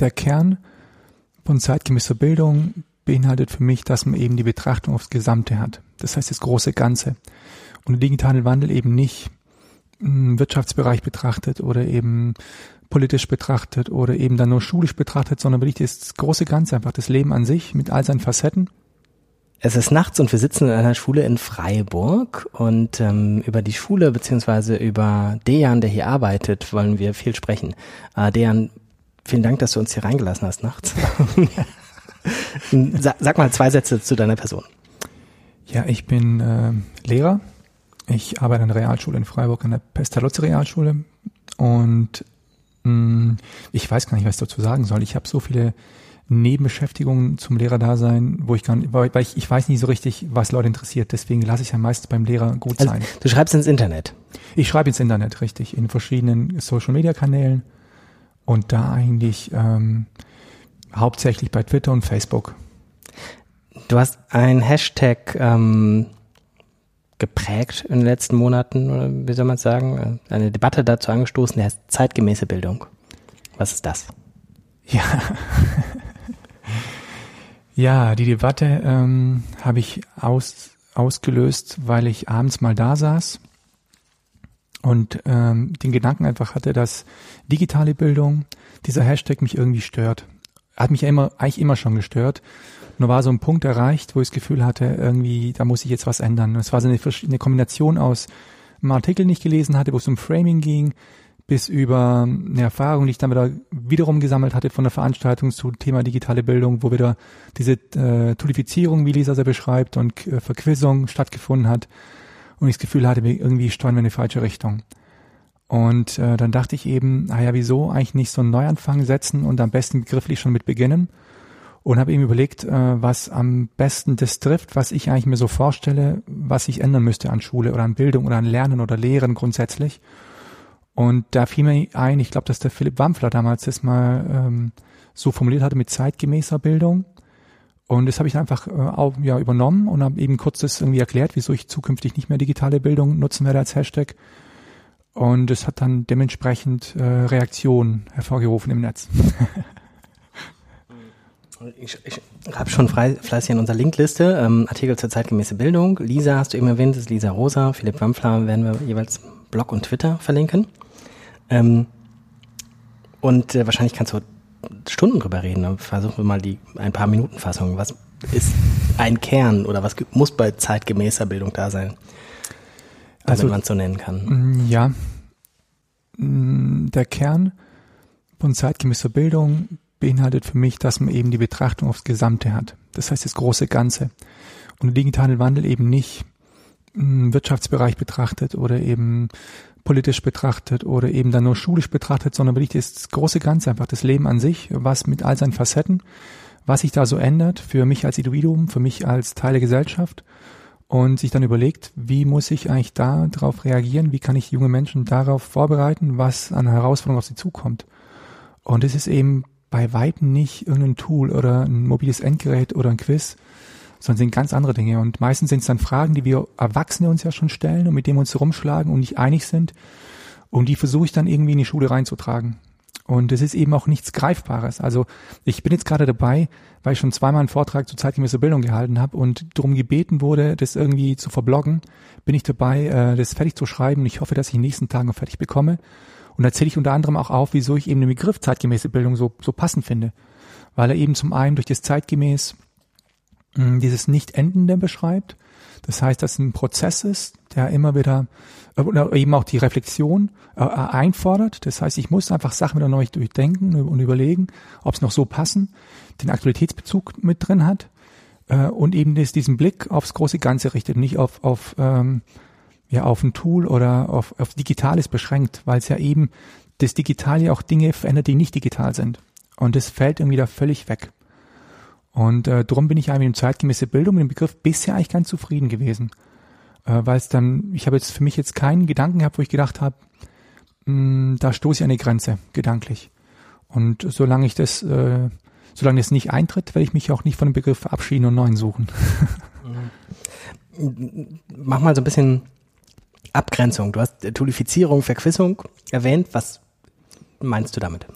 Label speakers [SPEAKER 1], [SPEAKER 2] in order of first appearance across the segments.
[SPEAKER 1] Der Kern von zeitgemäßer Bildung beinhaltet für mich, dass man eben die Betrachtung aufs Gesamte hat. Das heißt das große Ganze. Und den digitalen Wandel eben nicht im Wirtschaftsbereich betrachtet oder eben politisch betrachtet oder eben dann nur schulisch betrachtet, sondern wirklich das große Ganze, einfach das Leben an sich mit all seinen Facetten.
[SPEAKER 2] Es ist nachts und wir sitzen in einer Schule in Freiburg und ähm, über die Schule beziehungsweise über Dejan, der hier arbeitet, wollen wir viel sprechen. Äh, Dejan, vielen Dank, dass du uns hier reingelassen hast nachts. sag, mal zwei Sätze zu deiner Person.
[SPEAKER 1] Ja, ich bin äh, Lehrer. Ich arbeite an der Realschule in Freiburg, an der Pestalozzi Realschule. Und mh, mm, ich weiß gar nicht, was ich dazu sagen soll. Ich habe so viele Nebenbeschäftigungen zum Lehrerdasein, wo ich gar nicht, weil ich, ich weiß nie so richtig, was Leute interessiert. Deswegen lasse ich ja meistens beim Lehrer gut also, sein.
[SPEAKER 2] Du schreibst ins Internet.
[SPEAKER 1] Ich schreibe ins Internet, richtig, in verschiedenen Social Media Kanälen und da eigentlich ähm, hauptsächlich bei Twitter und Facebook.
[SPEAKER 2] Du hast ein Hashtag ähm, geprägt in den letzten Monaten, oder wie soll man sagen, eine Debatte dazu angestoßen, der heißt zeitgemäße Bildung. Was ist das?
[SPEAKER 1] Ja, ja die Debatte ähm, habe ich aus, ausgelöst, weil ich abends mal da saß und ähm, den Gedanken einfach hatte, dass digitale Bildung, dieser Hashtag mich irgendwie stört. Hat mich immer, eigentlich immer schon gestört. Nur war so ein Punkt erreicht, wo ich das Gefühl hatte, irgendwie, da muss ich jetzt was ändern. es war so eine, eine Kombination aus einem Artikel, den ich gelesen hatte, wo es um Framing ging, bis über eine Erfahrung, die ich dann wieder wiederum gesammelt hatte von der Veranstaltung zu Thema digitale Bildung, wo wieder diese äh, Toolifizierung, wie Lisa sie beschreibt, und äh, Verquissung stattgefunden hat und ich das Gefühl hatte, irgendwie steuern wir in die falsche Richtung. Und äh, dann dachte ich eben, naja, wieso eigentlich nicht so einen Neuanfang setzen und am besten begrifflich schon mit beginnen? Und habe eben überlegt, äh, was am besten das trifft, was ich eigentlich mir so vorstelle, was ich ändern müsste an Schule oder an Bildung oder an Lernen oder Lehren grundsätzlich. Und da fiel mir ein, ich glaube, dass der Philipp Wampfler damals das mal ähm, so formuliert hatte mit zeitgemäßer Bildung. Und das habe ich einfach äh, auch, ja, übernommen und habe eben kurz das irgendwie erklärt, wieso ich zukünftig nicht mehr digitale Bildung nutzen werde als Hashtag. Und es hat dann dementsprechend äh, Reaktionen hervorgerufen im Netz.
[SPEAKER 2] Ich, ich habe schon frei, fleißig in unserer Linkliste ähm, Artikel zur zeitgemäße Bildung. Lisa hast du eben erwähnt, das ist Lisa Rosa. Philipp Wampfler werden wir jeweils Blog und Twitter verlinken. Ähm, und äh, wahrscheinlich kannst du Stunden drüber reden. Versuchen wir mal die ein paar Minuten Fassung. Was ist ein Kern oder was muss bei zeitgemäßer Bildung da sein, also, wenn man es so nennen kann?
[SPEAKER 1] Ja, der Kern von zeitgemäßer Bildung beinhaltet für mich, dass man eben die Betrachtung aufs Gesamte hat. Das heißt das große Ganze. Und der digitale Wandel eben nicht im Wirtschaftsbereich betrachtet oder eben politisch betrachtet oder eben dann nur schulisch betrachtet, sondern wirklich das große Ganze, einfach das Leben an sich, was mit all seinen Facetten, was sich da so ändert für mich als Individuum, für mich als Teil der Gesellschaft und sich dann überlegt, wie muss ich eigentlich da darauf reagieren, wie kann ich junge Menschen darauf vorbereiten, was an Herausforderungen auf sie zukommt. Und es ist eben bei Weitem nicht irgendein Tool oder ein mobiles Endgerät oder ein Quiz, sondern sind ganz andere Dinge. Und meistens sind es dann Fragen, die wir Erwachsene uns ja schon stellen und mit denen wir uns rumschlagen und nicht einig sind. Und die versuche ich dann irgendwie in die Schule reinzutragen. Und es ist eben auch nichts Greifbares. Also ich bin jetzt gerade dabei, weil ich schon zweimal einen Vortrag zur zeitgemäßer Bildung gehalten habe und darum gebeten wurde, das irgendwie zu verbloggen, bin ich dabei, äh, das fertig zu schreiben. Und ich hoffe, dass ich in den nächsten Tagen fertig bekomme. Und da zähle ich unter anderem auch auf, wieso ich eben den Begriff zeitgemäße Bildung so, so passend finde. Weil er eben zum einen durch das zeitgemäß dieses Nicht-Endende beschreibt. Das heißt, dass ein Prozess ist, der immer wieder, äh, oder eben auch die Reflexion äh, einfordert. Das heißt, ich muss einfach Sachen wieder neu durchdenken und überlegen, ob es noch so passen, den Aktualitätsbezug mit drin hat äh, und eben diesen Blick aufs große Ganze richtet, nicht auf, auf, ähm, ja, auf ein Tool oder auf, auf Digitales beschränkt, weil es ja eben das Digitale auch Dinge verändert, die nicht digital sind. Und das fällt irgendwie da völlig weg. Und äh, darum bin ich eigentlich mit zeitgemäße Bildung, mit dem Begriff bisher eigentlich ganz zufrieden gewesen. Äh, Weil es dann, ich habe jetzt für mich jetzt keinen Gedanken gehabt, wo ich gedacht habe, hm, da stoße ich an die Grenze, gedanklich. Und solange ich das, äh, solange das nicht eintritt, werde ich mich auch nicht von dem Begriff verabschieden und neuen suchen.
[SPEAKER 2] Mach mal so ein bisschen Abgrenzung. Du hast Toolifizierung, Verquissung erwähnt. Was meinst du damit?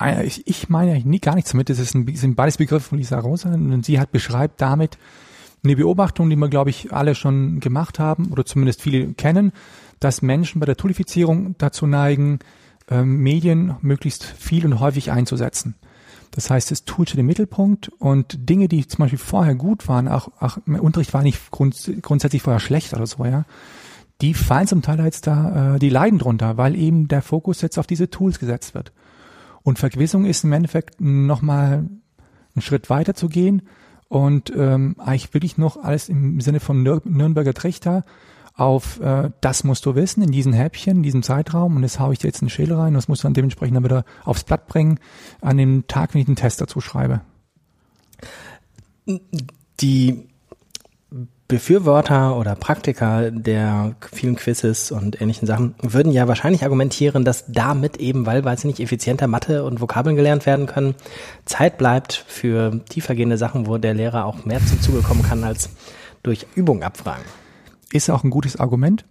[SPEAKER 1] Äh, ich, ich meine nie, gar nichts damit. Das ist ein, sind beides Begriffe von Lisa Rosa und sie hat beschreibt damit eine Beobachtung, die wir, glaube ich, alle schon gemacht haben oder zumindest viele kennen, dass Menschen bei der Toolifizierung dazu neigen, ähm, Medien möglichst viel und häufig einzusetzen. Das heißt, das Tool steht im Mittelpunkt und Dinge, die zum Beispiel vorher gut waren, auch, auch Unterricht war nicht grund, grundsätzlich vorher schlecht oder so, ja, die fallen zum Teil jetzt da, äh, die leiden drunter, weil eben der Fokus jetzt auf diese Tools gesetzt wird. Und Vergewissung ist im Endeffekt nochmal einen Schritt weiter zu gehen. Und ähm, eigentlich wirklich noch alles im Sinne von Nür Nürnberger Trichter auf äh, das musst du wissen in diesen Häppchen, in diesem Zeitraum. Und das haue ich dir jetzt in den Schädel rein. Und das musst du dann dementsprechend dann wieder aufs Blatt bringen an dem Tag, wenn ich den Test dazu schreibe.
[SPEAKER 2] Die Befürworter oder Praktiker der vielen Quizzes und ähnlichen Sachen würden ja wahrscheinlich argumentieren, dass damit eben, weil, weil sie nicht effizienter Mathe und Vokabeln gelernt werden können, Zeit bleibt für tiefergehende Sachen, wo der Lehrer auch mehr zum Zuge kommen kann als durch Übung abfragen.
[SPEAKER 1] Ist auch ein gutes Argument.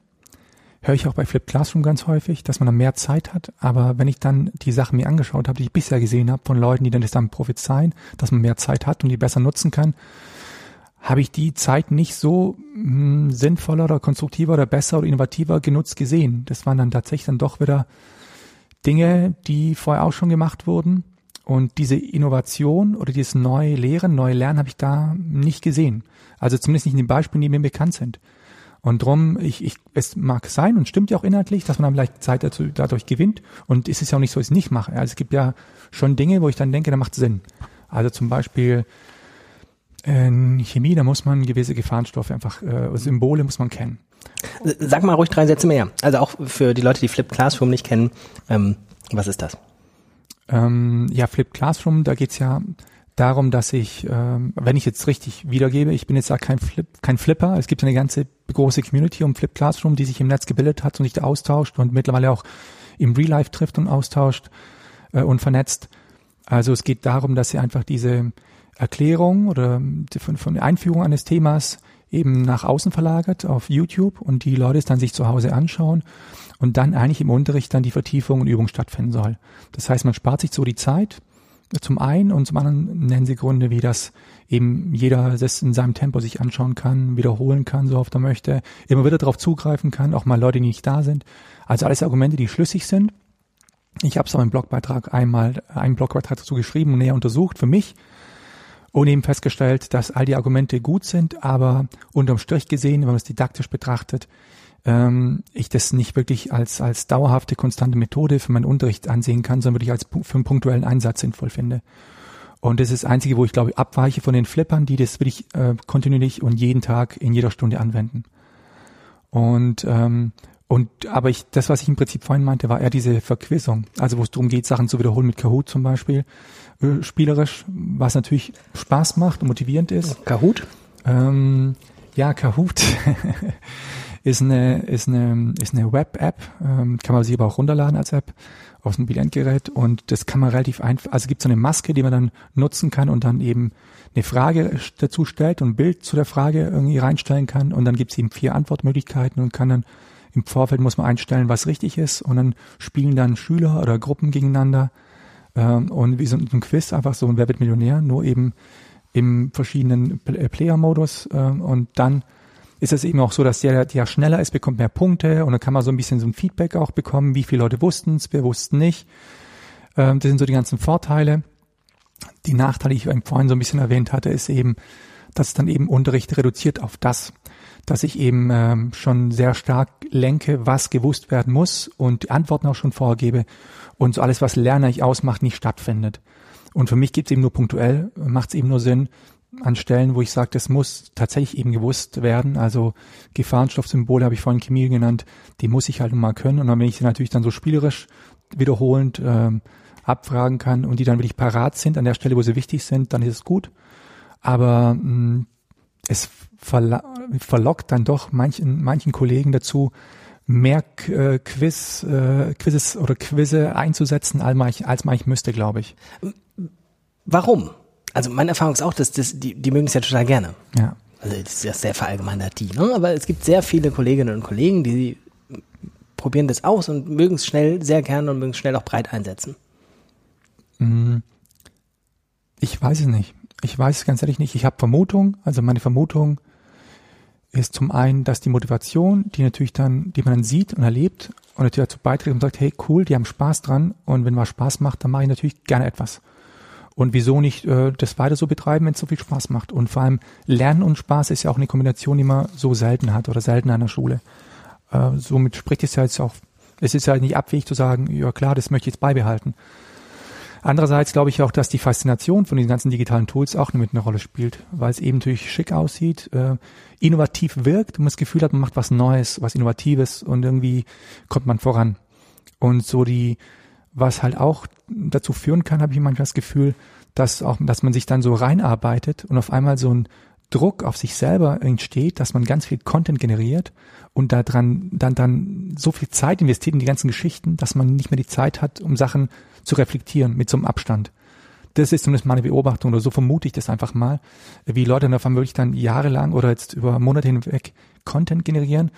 [SPEAKER 1] Höre ich auch bei Flip Classroom ganz häufig, dass man dann mehr Zeit hat. Aber wenn ich dann die Sachen mir angeschaut habe, die ich bisher gesehen habe von Leuten, die dann das dann prophezeien, dass man mehr Zeit hat und die besser nutzen kann, habe ich die Zeit nicht so mh, hm, sinnvoller oder konstruktiver oder besser oder innovativer genutzt gesehen. Das waren dann tatsächlich dann doch wieder Dinge, die vorher auch schon gemacht wurden. Und diese Innovation oder dieses neue Lehren, neue Lernen habe ich da nicht gesehen. Also zumindest nicht in den Beispielen, die mir bekannt sind. Und drum, ich, ich, es mag sein und stimmt ja auch inhaltlich, dass man dann vielleicht Zeit dazu, dadurch gewinnt. Und es ist ja auch nicht so, dass ich es nicht mache. Also es gibt ja schon Dinge, wo ich dann denke, da macht Sinn. Also zum Beispiel in Chemie, da muss man gewisse Gefahrenstoffe einfach, äh, Symbole muss man kennen.
[SPEAKER 2] Sag mal ruhig drei Sätze mehr. Also auch für die Leute, die Flip Classroom nicht kennen, ähm, was ist das?
[SPEAKER 1] Ähm, ja, Flip Classroom, da geht's ja darum, dass ich, ähm, wenn ich jetzt richtig wiedergebe, ich bin jetzt ja kein, Flip, kein Flipper, es gibt eine ganze große Community um Flip Classroom, die sich im Netz gebildet hat und sich da austauscht und mittlerweile auch im Real Life trifft und austauscht äh, und vernetzt. Also es geht darum, dass sie einfach diese Erklärung oder von, von der Einführung eines Themas eben nach außen verlagert auf YouTube und die Leute es dann sich zu Hause anschauen und dann eigentlich im Unterricht dann die Vertiefung und Übung stattfinden soll. Das heißt, man spart sich so die Zeit zum einen und zum anderen nennen sie Gründe, wie das eben jeder das in seinem Tempo sich anschauen kann, wiederholen kann, so oft er möchte, immer wieder darauf zugreifen kann, auch mal Leute, die nicht da sind. Also alles Argumente, die schlüssig sind. Ich habe es auch im Blogbeitrag einmal einen Blogbeitrag dazu geschrieben und näher untersucht für mich und eben festgestellt, dass all die Argumente gut sind, aber unterm Strich gesehen, wenn man es didaktisch betrachtet, ähm, ich das nicht wirklich als, als dauerhafte, konstante Methode für meinen Unterricht ansehen kann, sondern wirklich als für einen punktuellen Einsatz sinnvoll finde. Und das ist das Einzige, wo ich glaube, abweiche von den Flippern, die das wirklich äh, kontinuierlich und jeden Tag in jeder Stunde anwenden. Und ähm, und aber ich, das, was ich im Prinzip vorhin meinte, war eher diese Verquissung. Also wo es darum geht, Sachen zu wiederholen mit Kahoot zum Beispiel, äh, spielerisch, was natürlich Spaß macht und motivierend ist.
[SPEAKER 2] Kahoot?
[SPEAKER 1] Ähm, ja, Kahoot ist eine ist eine ist eine Web-App, ähm, kann man sich aber auch runterladen als App auf dem Bilendgerät und das kann man relativ einfach. Also gibt so eine Maske, die man dann nutzen kann und dann eben eine Frage dazu stellt und ein Bild zu der Frage irgendwie reinstellen kann und dann gibt es eben vier Antwortmöglichkeiten und kann dann im Vorfeld muss man einstellen, was richtig ist und dann spielen dann Schüler oder Gruppen gegeneinander ähm, und wie so ein Quiz, einfach so ein Wer wird Millionär, nur eben im verschiedenen äh, Player-Modus ähm, und dann ist es eben auch so, dass der, der schneller ist, bekommt mehr Punkte und dann kann man so ein bisschen so ein Feedback auch bekommen, wie viele Leute wussten es, wer wussten nicht. Ähm, das sind so die ganzen Vorteile. Die Nachteile, die ich vorhin so ein bisschen erwähnt hatte, ist eben, dass dann eben Unterricht reduziert auf das dass ich eben schon sehr stark lenke, was gewusst werden muss und die Antworten auch schon vorgebe und so alles, was Lerner ich ausmacht, nicht stattfindet. Und für mich gibt es eben nur punktuell, macht es eben nur Sinn, an Stellen, wo ich sage, das muss tatsächlich eben gewusst werden. Also Gefahrenstoffsymbole habe ich vorhin Chemie genannt, die muss ich halt mal können. Und dann, wenn ich sie natürlich dann so spielerisch wiederholend ähm, abfragen kann und die dann wirklich parat sind an der Stelle, wo sie wichtig sind, dann ist es gut. Aber mh, mm, es verlockt dann doch manchen, manchen Kollegen dazu, mehr äh, Quiz, äh, Quizzes oder Quizze einzusetzen, als man, als man müsste, glaube ich.
[SPEAKER 2] Warum? Also meine Erfahrung ist auch, dass das, die, die mögen es ja total gerne.
[SPEAKER 1] Ja.
[SPEAKER 2] Also das ist ja sehr verallgemeinert die, ne? aber es gibt sehr viele Kolleginnen und Kollegen, die probieren das aus und mögen es schnell, sehr gerne und mögen es schnell auch breit einsetzen.
[SPEAKER 1] Hm, ich weiß es nicht. Ich weiß es ganz ehrlich nicht. Ich habe Vermutung. Also meine Vermutung ist zum einen, dass die Motivation, die natürlich dann, die man dann sieht und erlebt und natürlich dazu beiträgt und sagt, hey cool, die haben Spaß dran und wenn was Spaß macht, dann mache ich natürlich gerne etwas. Und wieso nicht äh, das weiter so betreiben, wenn es so viel Spaß macht? Und vor allem Lernen und Spaß ist ja auch eine Kombination, die man so selten hat oder selten an der Schule. Äh, somit spricht es ja jetzt auch, es ist ja nicht abwegig zu sagen, ja klar, das möchte ich jetzt beibehalten. Andererseits glaube ich auch, dass die Faszination von den ganzen digitalen Tools auch mit eine Rolle spielt, weil es eben natürlich schick aussieht, äh, innovativ wirkt und man das Gefühl hat, man macht was Neues, was Innovatives und irgendwie kommt man voran. Und so die, was halt auch dazu führen kann, habe ich manchmal das Gefühl, dass auch, dass man sich dann so reinarbeitet und auf einmal so ein Druck auf sich selber entsteht, dass man ganz viel Content generiert und da dran dann dann so viel Zeit investiert in die ganzen Geschichten, dass man nicht mehr die Zeit hat, um Sachen zu reflektieren mit so einem Abstand. Das ist zumindest meine Beobachtung oder so vermute ich das einfach mal, wie Leute davon wirklich dann jahrelang oder jetzt über Monate hinweg Content generieren,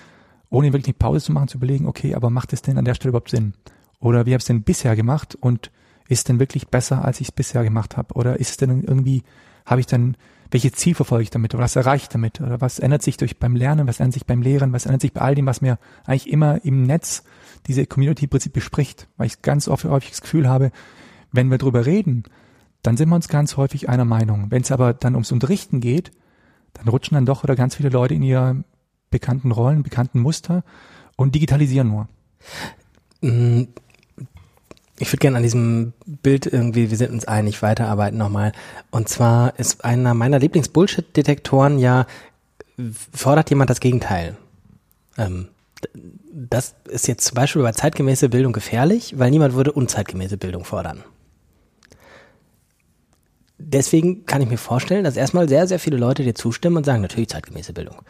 [SPEAKER 1] ohne wirklich eine Pause zu machen, zu überlegen, okay, aber macht es denn an der Stelle überhaupt Sinn? Oder wie habe ich es denn bisher gemacht und ist es denn wirklich besser, als ich es bisher gemacht habe? Oder ist es denn irgendwie, habe ich dann, welche Ziel verfolge ich damit oder was erreiche ich damit? Oder was ändert sich durch beim Lernen, was ändert sich beim Lehren, was ändert sich bei all dem, was mir eigentlich immer im Netz diese Community-Prinzip bespricht? Weil ich ganz oft häufig das Gefühl habe, wenn wir drüber reden, dann sind wir uns ganz häufig einer Meinung. Wenn es aber dann ums Unterrichten geht, dann rutschen dann doch oder ganz viele Leute in ihre bekannten Rollen, bekannten Muster und digitalisieren nur.
[SPEAKER 2] Ich würde gerne an diesem Bild irgendwie, wir sind uns einig, weiterarbeiten nochmal. Und zwar ist einer meiner Lieblings-Bullshit-Detektoren ja, fordert jemand das Gegenteil. Ähm, das ist jetzt zum Beispiel bei zeitgemäße Bildung gefährlich, weil niemand würde unzeitgemäße Bildung fordern. Deswegen kann ich mir vorstellen, dass erstmal sehr, sehr viele Leute dir zustimmen und sagen, natürlich zeitgemäße Bildung.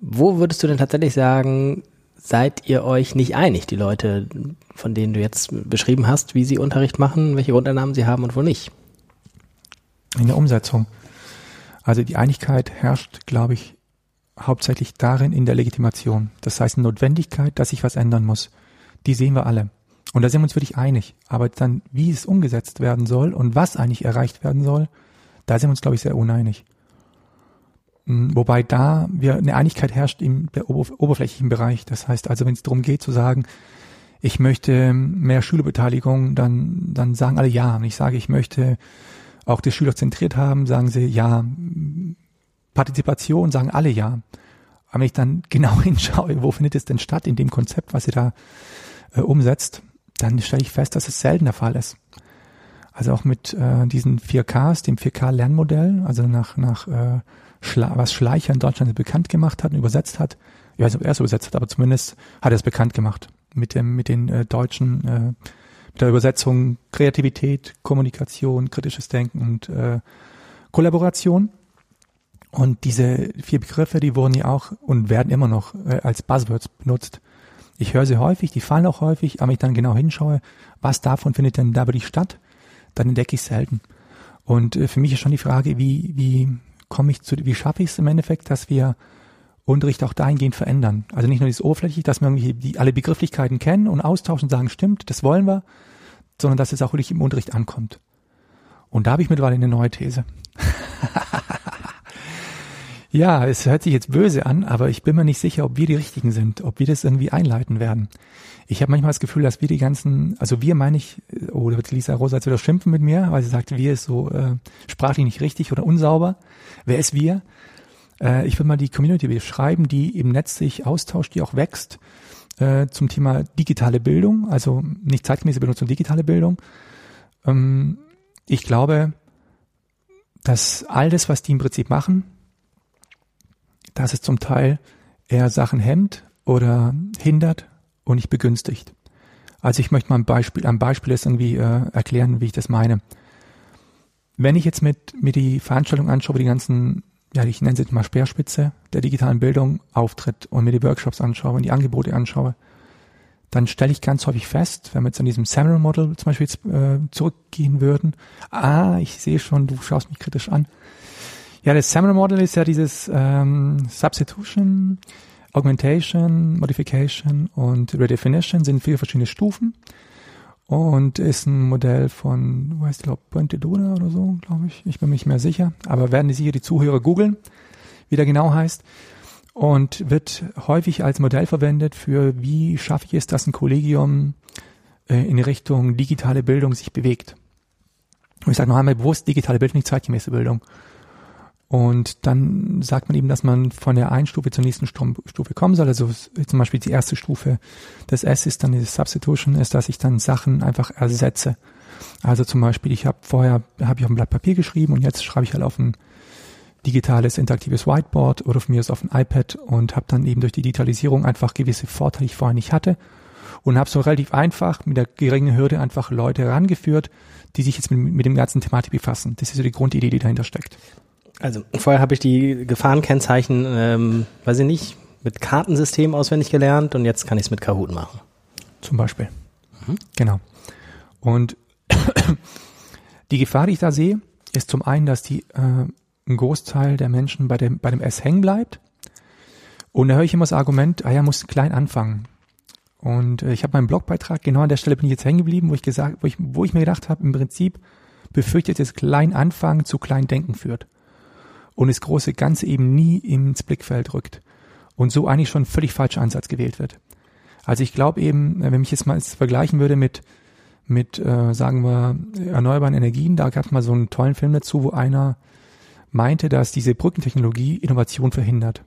[SPEAKER 2] Wo würdest du denn tatsächlich sagen, seid ihr euch nicht einig, die Leute, von denen du jetzt beschrieben hast, wie sie Unterricht machen, welche Grundannahmen sie haben und wo nicht?
[SPEAKER 1] In der Umsetzung. Also die Einigkeit herrscht, glaube ich, hauptsächlich darin in der Legitimation. Das heißt, Notwendigkeit, dass sich was ändern muss. Die sehen wir alle. Und da sind wir uns wirklich einig. Aber dann, wie es umgesetzt werden soll und was eigentlich erreicht werden soll, da sind wir uns, glaube ich, sehr uneinig. Hm, wobei da wir eine Einigkeit herrscht im oberflächlichen Bereich. Das heißt also, wenn es darum geht zu sagen, ich möchte mehr Schülerbeteiligung, dann, dann sagen alle ja. Und ich sage, ich möchte auch die Schüler zentriert haben, sagen sie ja. Partizipation sagen alle ja. Aber wenn ich dann genau hinschaue, wo findet es denn statt in dem Konzept, was ihr da äh, umsetzt, dann stelle ich fest, dass es selten der Fall ist. Also auch mit äh, diesen 4Ks, dem 4K-Lernmodell, also nach, nach äh, Schla was Schleicher in Deutschland bekannt gemacht hat und übersetzt hat. Ich weiß nicht, ob er es übersetzt hat, aber zumindest hat er es bekannt gemacht mit dem, mit den äh, deutschen, äh, mit der Übersetzung Kreativität, Kommunikation, kritisches Denken und äh, Kollaboration. Und diese vier Begriffe, die wurden ja auch und werden immer noch äh, als Buzzwords benutzt. Ich höre sie häufig, die fallen auch häufig, aber ich dann genau hinschaue, was davon findet denn da wirklich statt, dann entdecke ich selten. Und äh, für mich ist schon die Frage, wie, wie komme ich zu, wie schaffe ich es im Endeffekt, dass wir Unterricht auch dahingehend verändern. Also nicht nur dieses oberflächlich, dass wir irgendwie die, alle Begrifflichkeiten kennen und austauschen und sagen, stimmt, das wollen wir, sondern dass es auch wirklich im Unterricht ankommt. Und da habe ich mittlerweile eine neue These. Ja, es hört sich jetzt böse an, aber ich bin mir nicht sicher, ob wir die Richtigen sind, ob wir das irgendwie einleiten werden. Ich habe manchmal das Gefühl, dass wir die ganzen, also wir meine ich, oh, da wird Lisa Rosa jetzt wieder schimpfen mit mir, weil sie sagt, wir ist so äh, sprachlich nicht richtig oder unsauber. Wer ist wir? Äh, ich würde mal die Community beschreiben, die im Netz sich austauscht, die auch wächst äh, zum Thema digitale Bildung, also nicht zeitgemäße sondern digitale Bildung. Ähm, ich glaube, dass all das, was die im Prinzip machen, dass es zum Teil eher Sachen hemmt oder hindert und nicht begünstigt. Also ich möchte mal ein Beispiel, ein Beispiel ist irgendwie äh, erklären, wie ich das meine. Wenn ich jetzt mit mir die Veranstaltung anschaue, die ganzen, ja, ich nenne sie jetzt mal Speerspitze der digitalen Bildung auftritt und mir die Workshops anschaue und die Angebote anschaue, dann stelle ich ganz häufig fest, wenn wir jetzt an diesem Samuel Model zum Beispiel jetzt, äh, zurückgehen würden, ah, ich sehe schon, du schaust mich kritisch an, ja, das Samuel Model ist ja dieses ähm, Substitution, Augmentation, Modification und Redefinition sind vier verschiedene Stufen. und ist ein Modell von, weiß ich glaube, Puente Dona oder so, glaube ich. Ich bin mir nicht mehr sicher, aber werden die sicher die Zuhörer googeln, wie der genau heißt. Und wird häufig als Modell verwendet für, wie schaffe ich es, dass ein Kollegium äh, in Richtung digitale Bildung sich bewegt. Und ich sage noch einmal bewusst, digitale Bildung, nicht zeitgemäße Bildung. Und dann sagt man eben, dass man von der einen Stufe zur nächsten Stufe kommen soll. Also zum Beispiel die erste Stufe des S ist dann diese Substitution, ist, dass ich dann Sachen einfach ersetze. Also zum Beispiel, ich habe vorher habe ich auf ein Blatt Papier geschrieben und jetzt schreibe ich halt auf ein digitales interaktives Whiteboard oder von mir aus auf ein iPad und habe dann eben durch die Digitalisierung einfach gewisse Vorteile, die ich vorher nicht hatte und habe so relativ einfach mit der geringen Hürde einfach Leute herangeführt, die sich jetzt mit, mit dem ganzen Thematik befassen. Das ist so die Grundidee, die dahinter steckt.
[SPEAKER 2] Also vorher habe ich die Gefahrenkennzeichen, ähm, weiß ich nicht, mit Kartensystem auswendig gelernt und jetzt kann ich es mit Kahoot machen.
[SPEAKER 1] Zum Beispiel. Mhm. Genau. Und die Gefahr, die ich da sehe, ist zum einen, dass die äh, ein Großteil der Menschen bei dem, bei dem S hängen bleibt. Und da höre ich immer das Argument, ah ja, muss klein anfangen. Und äh, ich habe meinen Blogbeitrag, genau an der Stelle bin ich jetzt hängen geblieben, wo ich gesagt, wo ich, wo ich mir gedacht habe, im Prinzip befürchtet jetzt klein anfangen zu klein denken führt und das große Ganze eben nie ins Blickfeld rückt und so eigentlich schon völlig falscher Ansatz gewählt wird. Also ich glaube eben, wenn ich jetzt mal vergleichen würde mit mit äh, sagen wir erneuerbaren Energien, da gab es mal so einen tollen Film dazu, wo einer meinte, dass diese Brückentechnologie Innovation verhindert,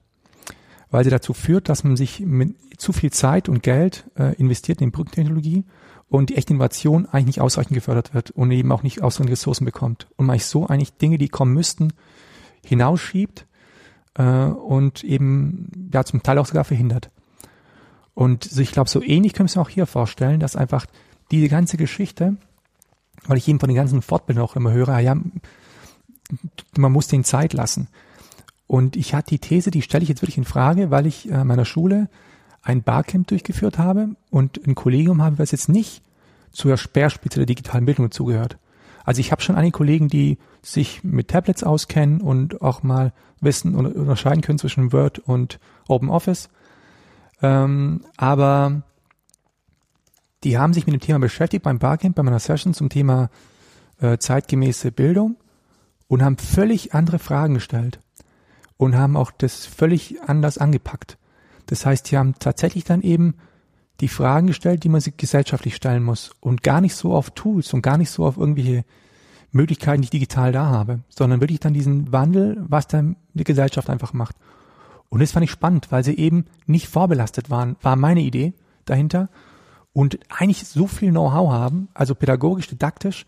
[SPEAKER 1] weil sie dazu führt, dass man sich mit zu viel Zeit und Geld äh, investiert in Brückentechnologie und die echte Innovation eigentlich nicht ausreichend gefördert wird und eben auch nicht ausreichend Ressourcen bekommt und man so eigentlich Dinge, die kommen müssten, hinausschiebt äh, und eben ja zum Teil auch sogar verhindert. Und ich glaube, so ähnlich können wir es auch hier vorstellen, dass einfach diese ganze Geschichte, weil ich eben von den ganzen Fortbildungen auch immer höre, ja, man muss den Zeit lassen. Und ich hatte die These, die stelle ich jetzt wirklich in Frage, weil ich äh, meiner Schule ein Barcamp durchgeführt habe und ein Kollegium habe, was jetzt nicht zur Speerspitze der digitalen Bildung dazugehört. Also ich habe schon einige Kollegen, die sich mit Tablets auskennen und auch mal wissen und unterscheiden können zwischen Word und Open Office. Ähm, aber die haben sich mit dem Thema beschäftigt beim Barcamp, bei meiner Session zum Thema äh, zeitgemäße Bildung und haben völlig andere Fragen gestellt und haben auch das völlig anders angepackt. Das heißt, die haben tatsächlich dann eben die Fragen gestellt, die man sich gesellschaftlich stellen muss und gar nicht so auf Tools und gar nicht so auf irgendwelche Möglichkeiten, die ich digital da habe, sondern wirklich dann diesen Wandel, was dann die Gesellschaft einfach macht. Und das fand ich spannend, weil sie eben nicht vorbelastet waren, war meine Idee dahinter und eigentlich so viel Know-how haben, also pädagogisch, didaktisch,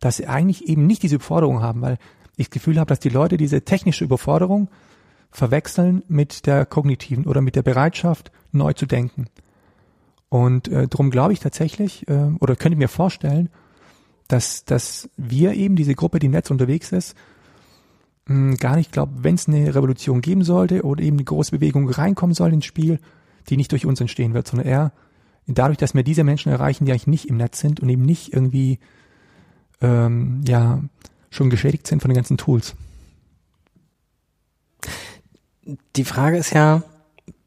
[SPEAKER 1] dass sie eigentlich eben nicht diese Überforderung haben, weil ich das Gefühl habe, dass die Leute diese technische Überforderung verwechseln mit der kognitiven oder mit der Bereitschaft, neu zu denken. Und äh, darum glaube ich tatsächlich, äh, oder könnte mir vorstellen, dass, dass wir eben, diese Gruppe, die im Netz unterwegs ist, hm, gar nicht glaubt, wenn es eine Revolution geben sollte oder eben eine große Bewegung reinkommen soll ins Spiel, die nicht durch uns entstehen wird, sondern eher dadurch, dass wir diese Menschen erreichen, die eigentlich nicht im Netz sind und eben nicht irgendwie ähm, ja schon geschädigt sind von den ganzen Tools.
[SPEAKER 2] Die Frage ist ja,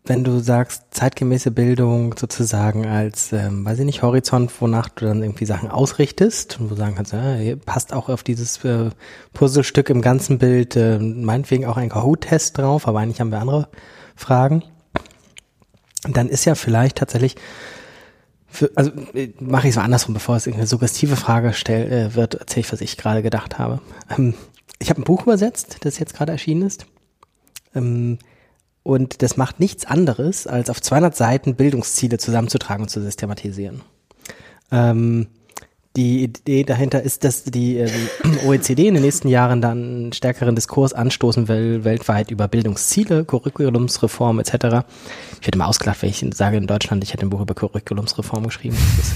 [SPEAKER 2] wenn du sagst, zeitgemäße Bildung sozusagen als, ähm, weiß ich nicht, Horizont, wonach du dann irgendwie Sachen ausrichtest und wo du sagen kannst, ja, passt auch auf dieses äh, Puzzlestück im ganzen Bild, äh, meinetwegen auch ein Kahoot-Test drauf, aber eigentlich haben wir andere Fragen. Dann ist ja vielleicht tatsächlich, für, also äh, mache ich es mal andersrum, bevor es irgendeine suggestive Frage stell, äh, wird, erzähle ich, was ich gerade gedacht habe. Ähm, ich habe ein Buch übersetzt, das jetzt gerade erschienen ist. Ähm, und das macht nichts anderes, als auf 200 Seiten Bildungsziele zusammenzutragen und zu systematisieren. Ähm, die Idee dahinter ist, dass die ähm, OECD in den nächsten Jahren dann einen stärkeren Diskurs anstoßen will, weltweit über Bildungsziele, Curriculumsreform etc. Ich werde mal ausgelacht, wenn ich sage in Deutschland, ich hätte ein Buch über Curriculumsreform geschrieben. Ist,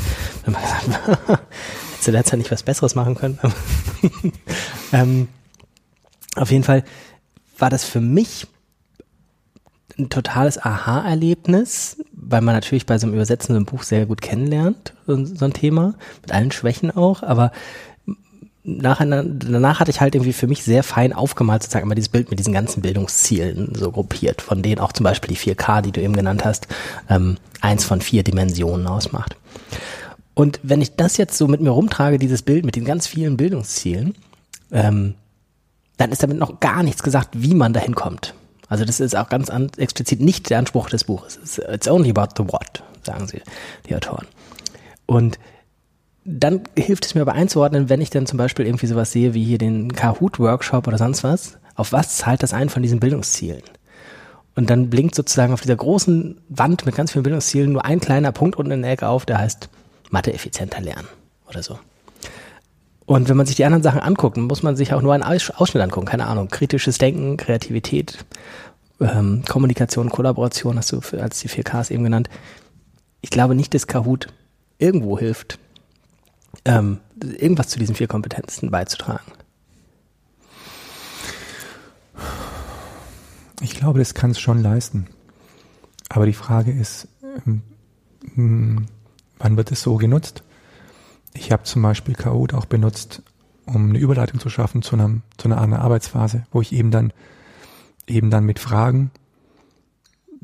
[SPEAKER 2] hätte Zeit nicht was Besseres machen können. ähm, auf jeden Fall war das für mich ein totales Aha-Erlebnis, weil man natürlich bei so einem übersetzenden Buch sehr gut kennenlernt, so, so ein Thema, mit allen Schwächen auch, aber nach, danach hatte ich halt irgendwie für mich sehr fein aufgemalt, sozusagen immer dieses Bild mit diesen ganzen Bildungszielen so gruppiert, von denen auch zum Beispiel die 4K, die du eben genannt hast, ähm, eins von vier Dimensionen ausmacht. Und wenn ich das jetzt so mit mir rumtrage, dieses Bild mit den ganz vielen Bildungszielen, ähm, dann ist damit noch gar nichts gesagt, wie man dahin kommt. Also das ist auch ganz an, explizit nicht der Anspruch des Buches. It's only about the what, sagen sie, die Autoren. Und dann hilft es mir aber einzuordnen, wenn ich dann zum Beispiel irgendwie sowas sehe wie hier den Kahoot-Workshop oder sonst was, auf was zahlt das ein von diesen Bildungszielen? Und dann blinkt sozusagen auf dieser großen Wand mit ganz vielen Bildungszielen nur ein kleiner Punkt unten in der Ecke auf, der heißt Mathe effizienter lernen oder so. Und wenn man sich die anderen Sachen anguckt, muss man sich auch nur einen Ausschnitt angucken. Keine Ahnung, kritisches Denken, Kreativität, ähm, Kommunikation, Kollaboration, hast du als die 4 Ks eben genannt. Ich glaube nicht, dass Kahoot irgendwo hilft, ähm, irgendwas zu diesen vier Kompetenzen beizutragen.
[SPEAKER 1] Ich glaube, das kann es schon leisten. Aber die Frage ist, ähm, wann wird es so genutzt? Ich habe zum Beispiel Kahoot auch benutzt, um eine Überleitung zu schaffen zu, einem, zu einer anderen Arbeitsphase, wo ich eben dann eben dann mit Fragen,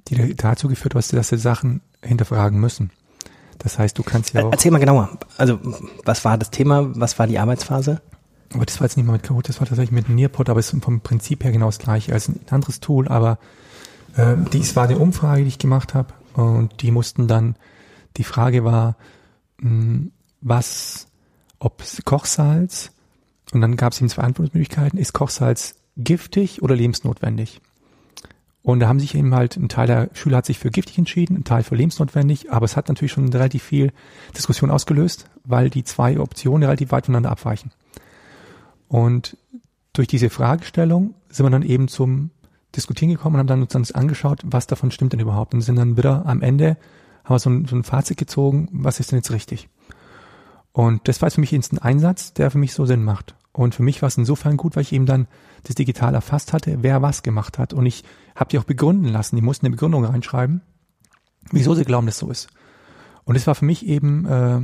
[SPEAKER 1] die dazu geführt haben, dass sie Sachen hinterfragen müssen. Das heißt, du kannst ja auch.
[SPEAKER 2] Erzähl mal genauer. Also, was war das Thema? Was war die Arbeitsphase?
[SPEAKER 1] Aber das war jetzt nicht mal mit Kahoot, das war tatsächlich mit Nearpod, aber es ist vom Prinzip her genau das gleiche als ein anderes Tool. Aber äh, dies war eine Umfrage, die ich gemacht habe. Und die mussten dann, die Frage war, mh, hm, was, ob Kochsalz, und dann gab es eben zwei Antwortmöglichkeiten, ist Kochsalz giftig oder lebensnotwendig? Und da haben sich eben halt, ein Teil der Schüler hat sich für giftig entschieden, ein Teil für lebensnotwendig, aber es hat natürlich schon relativ viel Diskussion ausgelöst, weil die zwei Optionen relativ weit voneinander abweichen. Und durch diese Fragestellung sind wir dann eben zum Diskutieren gekommen und haben dann uns dann angeschaut, was davon stimmt denn überhaupt und sind dann wieder am Ende, haben wir so ein, so ein Fazit gezogen, was ist denn jetzt richtig? Und das war jetzt für mich ein Einsatz, der für mich so Sinn macht. Und für mich war es insofern gut, weil ich eben dann das digital erfasst hatte, wer was gemacht hat. Und ich habe die auch begründen lassen. Die mussten eine Begründung reinschreiben, wieso sie glauben, dass so ist. Und es war für mich eben, äh,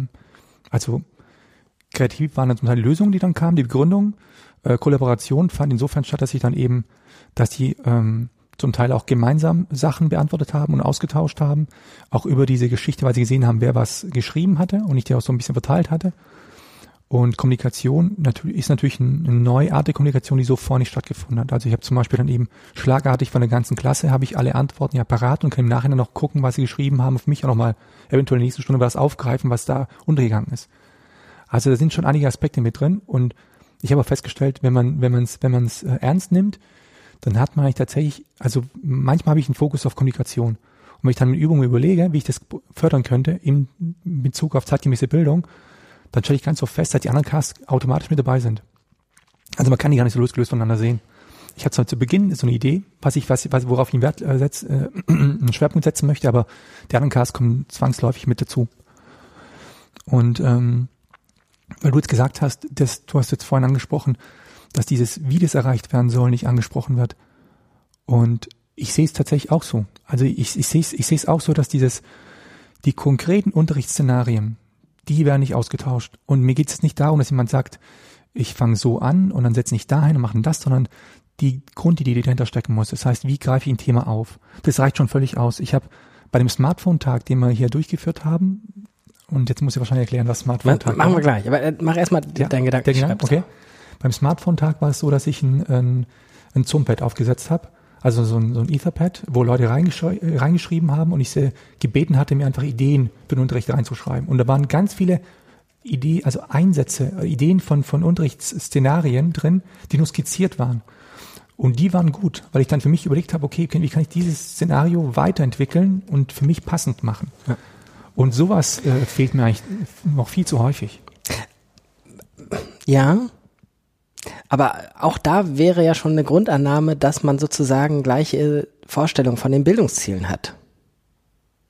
[SPEAKER 1] also kreativ waren dann zum Teil Lösungen, die dann kamen, die Begründung. Äh, Kollaboration fand insofern statt, dass ich dann eben, dass die ähm, zum Teil auch gemeinsam Sachen beantwortet haben und ausgetauscht haben, auch über diese Geschichte, weil sie gesehen haben, wer was geschrieben hatte und ich die auch so ein bisschen verteilt hatte. Und Kommunikation natürlich, ist natürlich eine neuartige Kommunikation, die so vorher nicht stattgefunden hat. Also ich habe zum Beispiel dann eben schlagartig von der ganzen Klasse, habe ich alle Antworten ja parat und kann im Nachhinein noch gucken, was sie geschrieben haben, auf mich auch nochmal eventuell in der nächsten Stunde was aufgreifen, was da untergegangen ist. Also da sind schon einige Aspekte mit drin und ich habe auch festgestellt, wenn man wenn man es wenn man es äh, ernst nimmt, dann hat man eigentlich tatsächlich, also manchmal habe ich einen Fokus auf Kommunikation. Und wenn ich dann mit Übungen überlege, wie ich das fördern könnte in Bezug auf zeitgemäße Bildung, dann stelle ich ganz oft fest, dass die anderen Casts automatisch mit dabei sind. Also man kann die gar nicht so losgelöst voneinander sehen. Ich hatte zu Beginn so eine Idee, was ich, was, was worauf ich einen Wert äh, setz, äh, einen Schwerpunkt setzen möchte, aber die anderen Casts kommen zwangsläufig mit dazu. Und ähm, weil du jetzt gesagt hast, dass, du hast jetzt vorhin angesprochen, dass dieses, wie das erreicht werden soll, nicht angesprochen wird. Und ich sehe es tatsächlich auch so. Also ich, ich sehe es ich sehe es auch so, dass dieses, die konkreten Unterrichtsszenarien, die werden nicht ausgetauscht. Und mir geht es nicht darum, dass jemand sagt, ich fange so an und dann setze ich dahin und mache das, sondern die Grundidee, die dahinter stecken muss. Das heißt, wie greife ich ein Thema auf? Das reicht schon völlig aus. Ich habe bei dem Smartphone-Tag, den wir hier durchgeführt haben, und jetzt muss ich wahrscheinlich erklären, was Smartphone-Tag
[SPEAKER 2] ist. Machen wir gleich, aber äh, mach erstmal ja, deinen Gedanken. Der
[SPEAKER 1] Gedanke, okay. Beim Smartphone-Tag war es so, dass ich ein, ein, ein Zoom-Pad aufgesetzt habe, also so ein, so ein Etherpad, wo Leute reingeschri reingeschrieben haben und ich sie gebeten hatte, mir einfach Ideen für den Unterricht reinzuschreiben. Und da waren ganz viele Ideen, also Einsätze, Ideen von, von Unterrichtsszenarien drin, die nur skizziert waren. Und die waren gut, weil ich dann für mich überlegt habe, okay, wie kann ich dieses Szenario weiterentwickeln und für mich passend machen. Ja. Und sowas äh, fehlt mir eigentlich noch viel zu häufig.
[SPEAKER 2] Ja, aber auch da wäre ja schon eine Grundannahme, dass man sozusagen gleiche Vorstellungen von den Bildungszielen hat.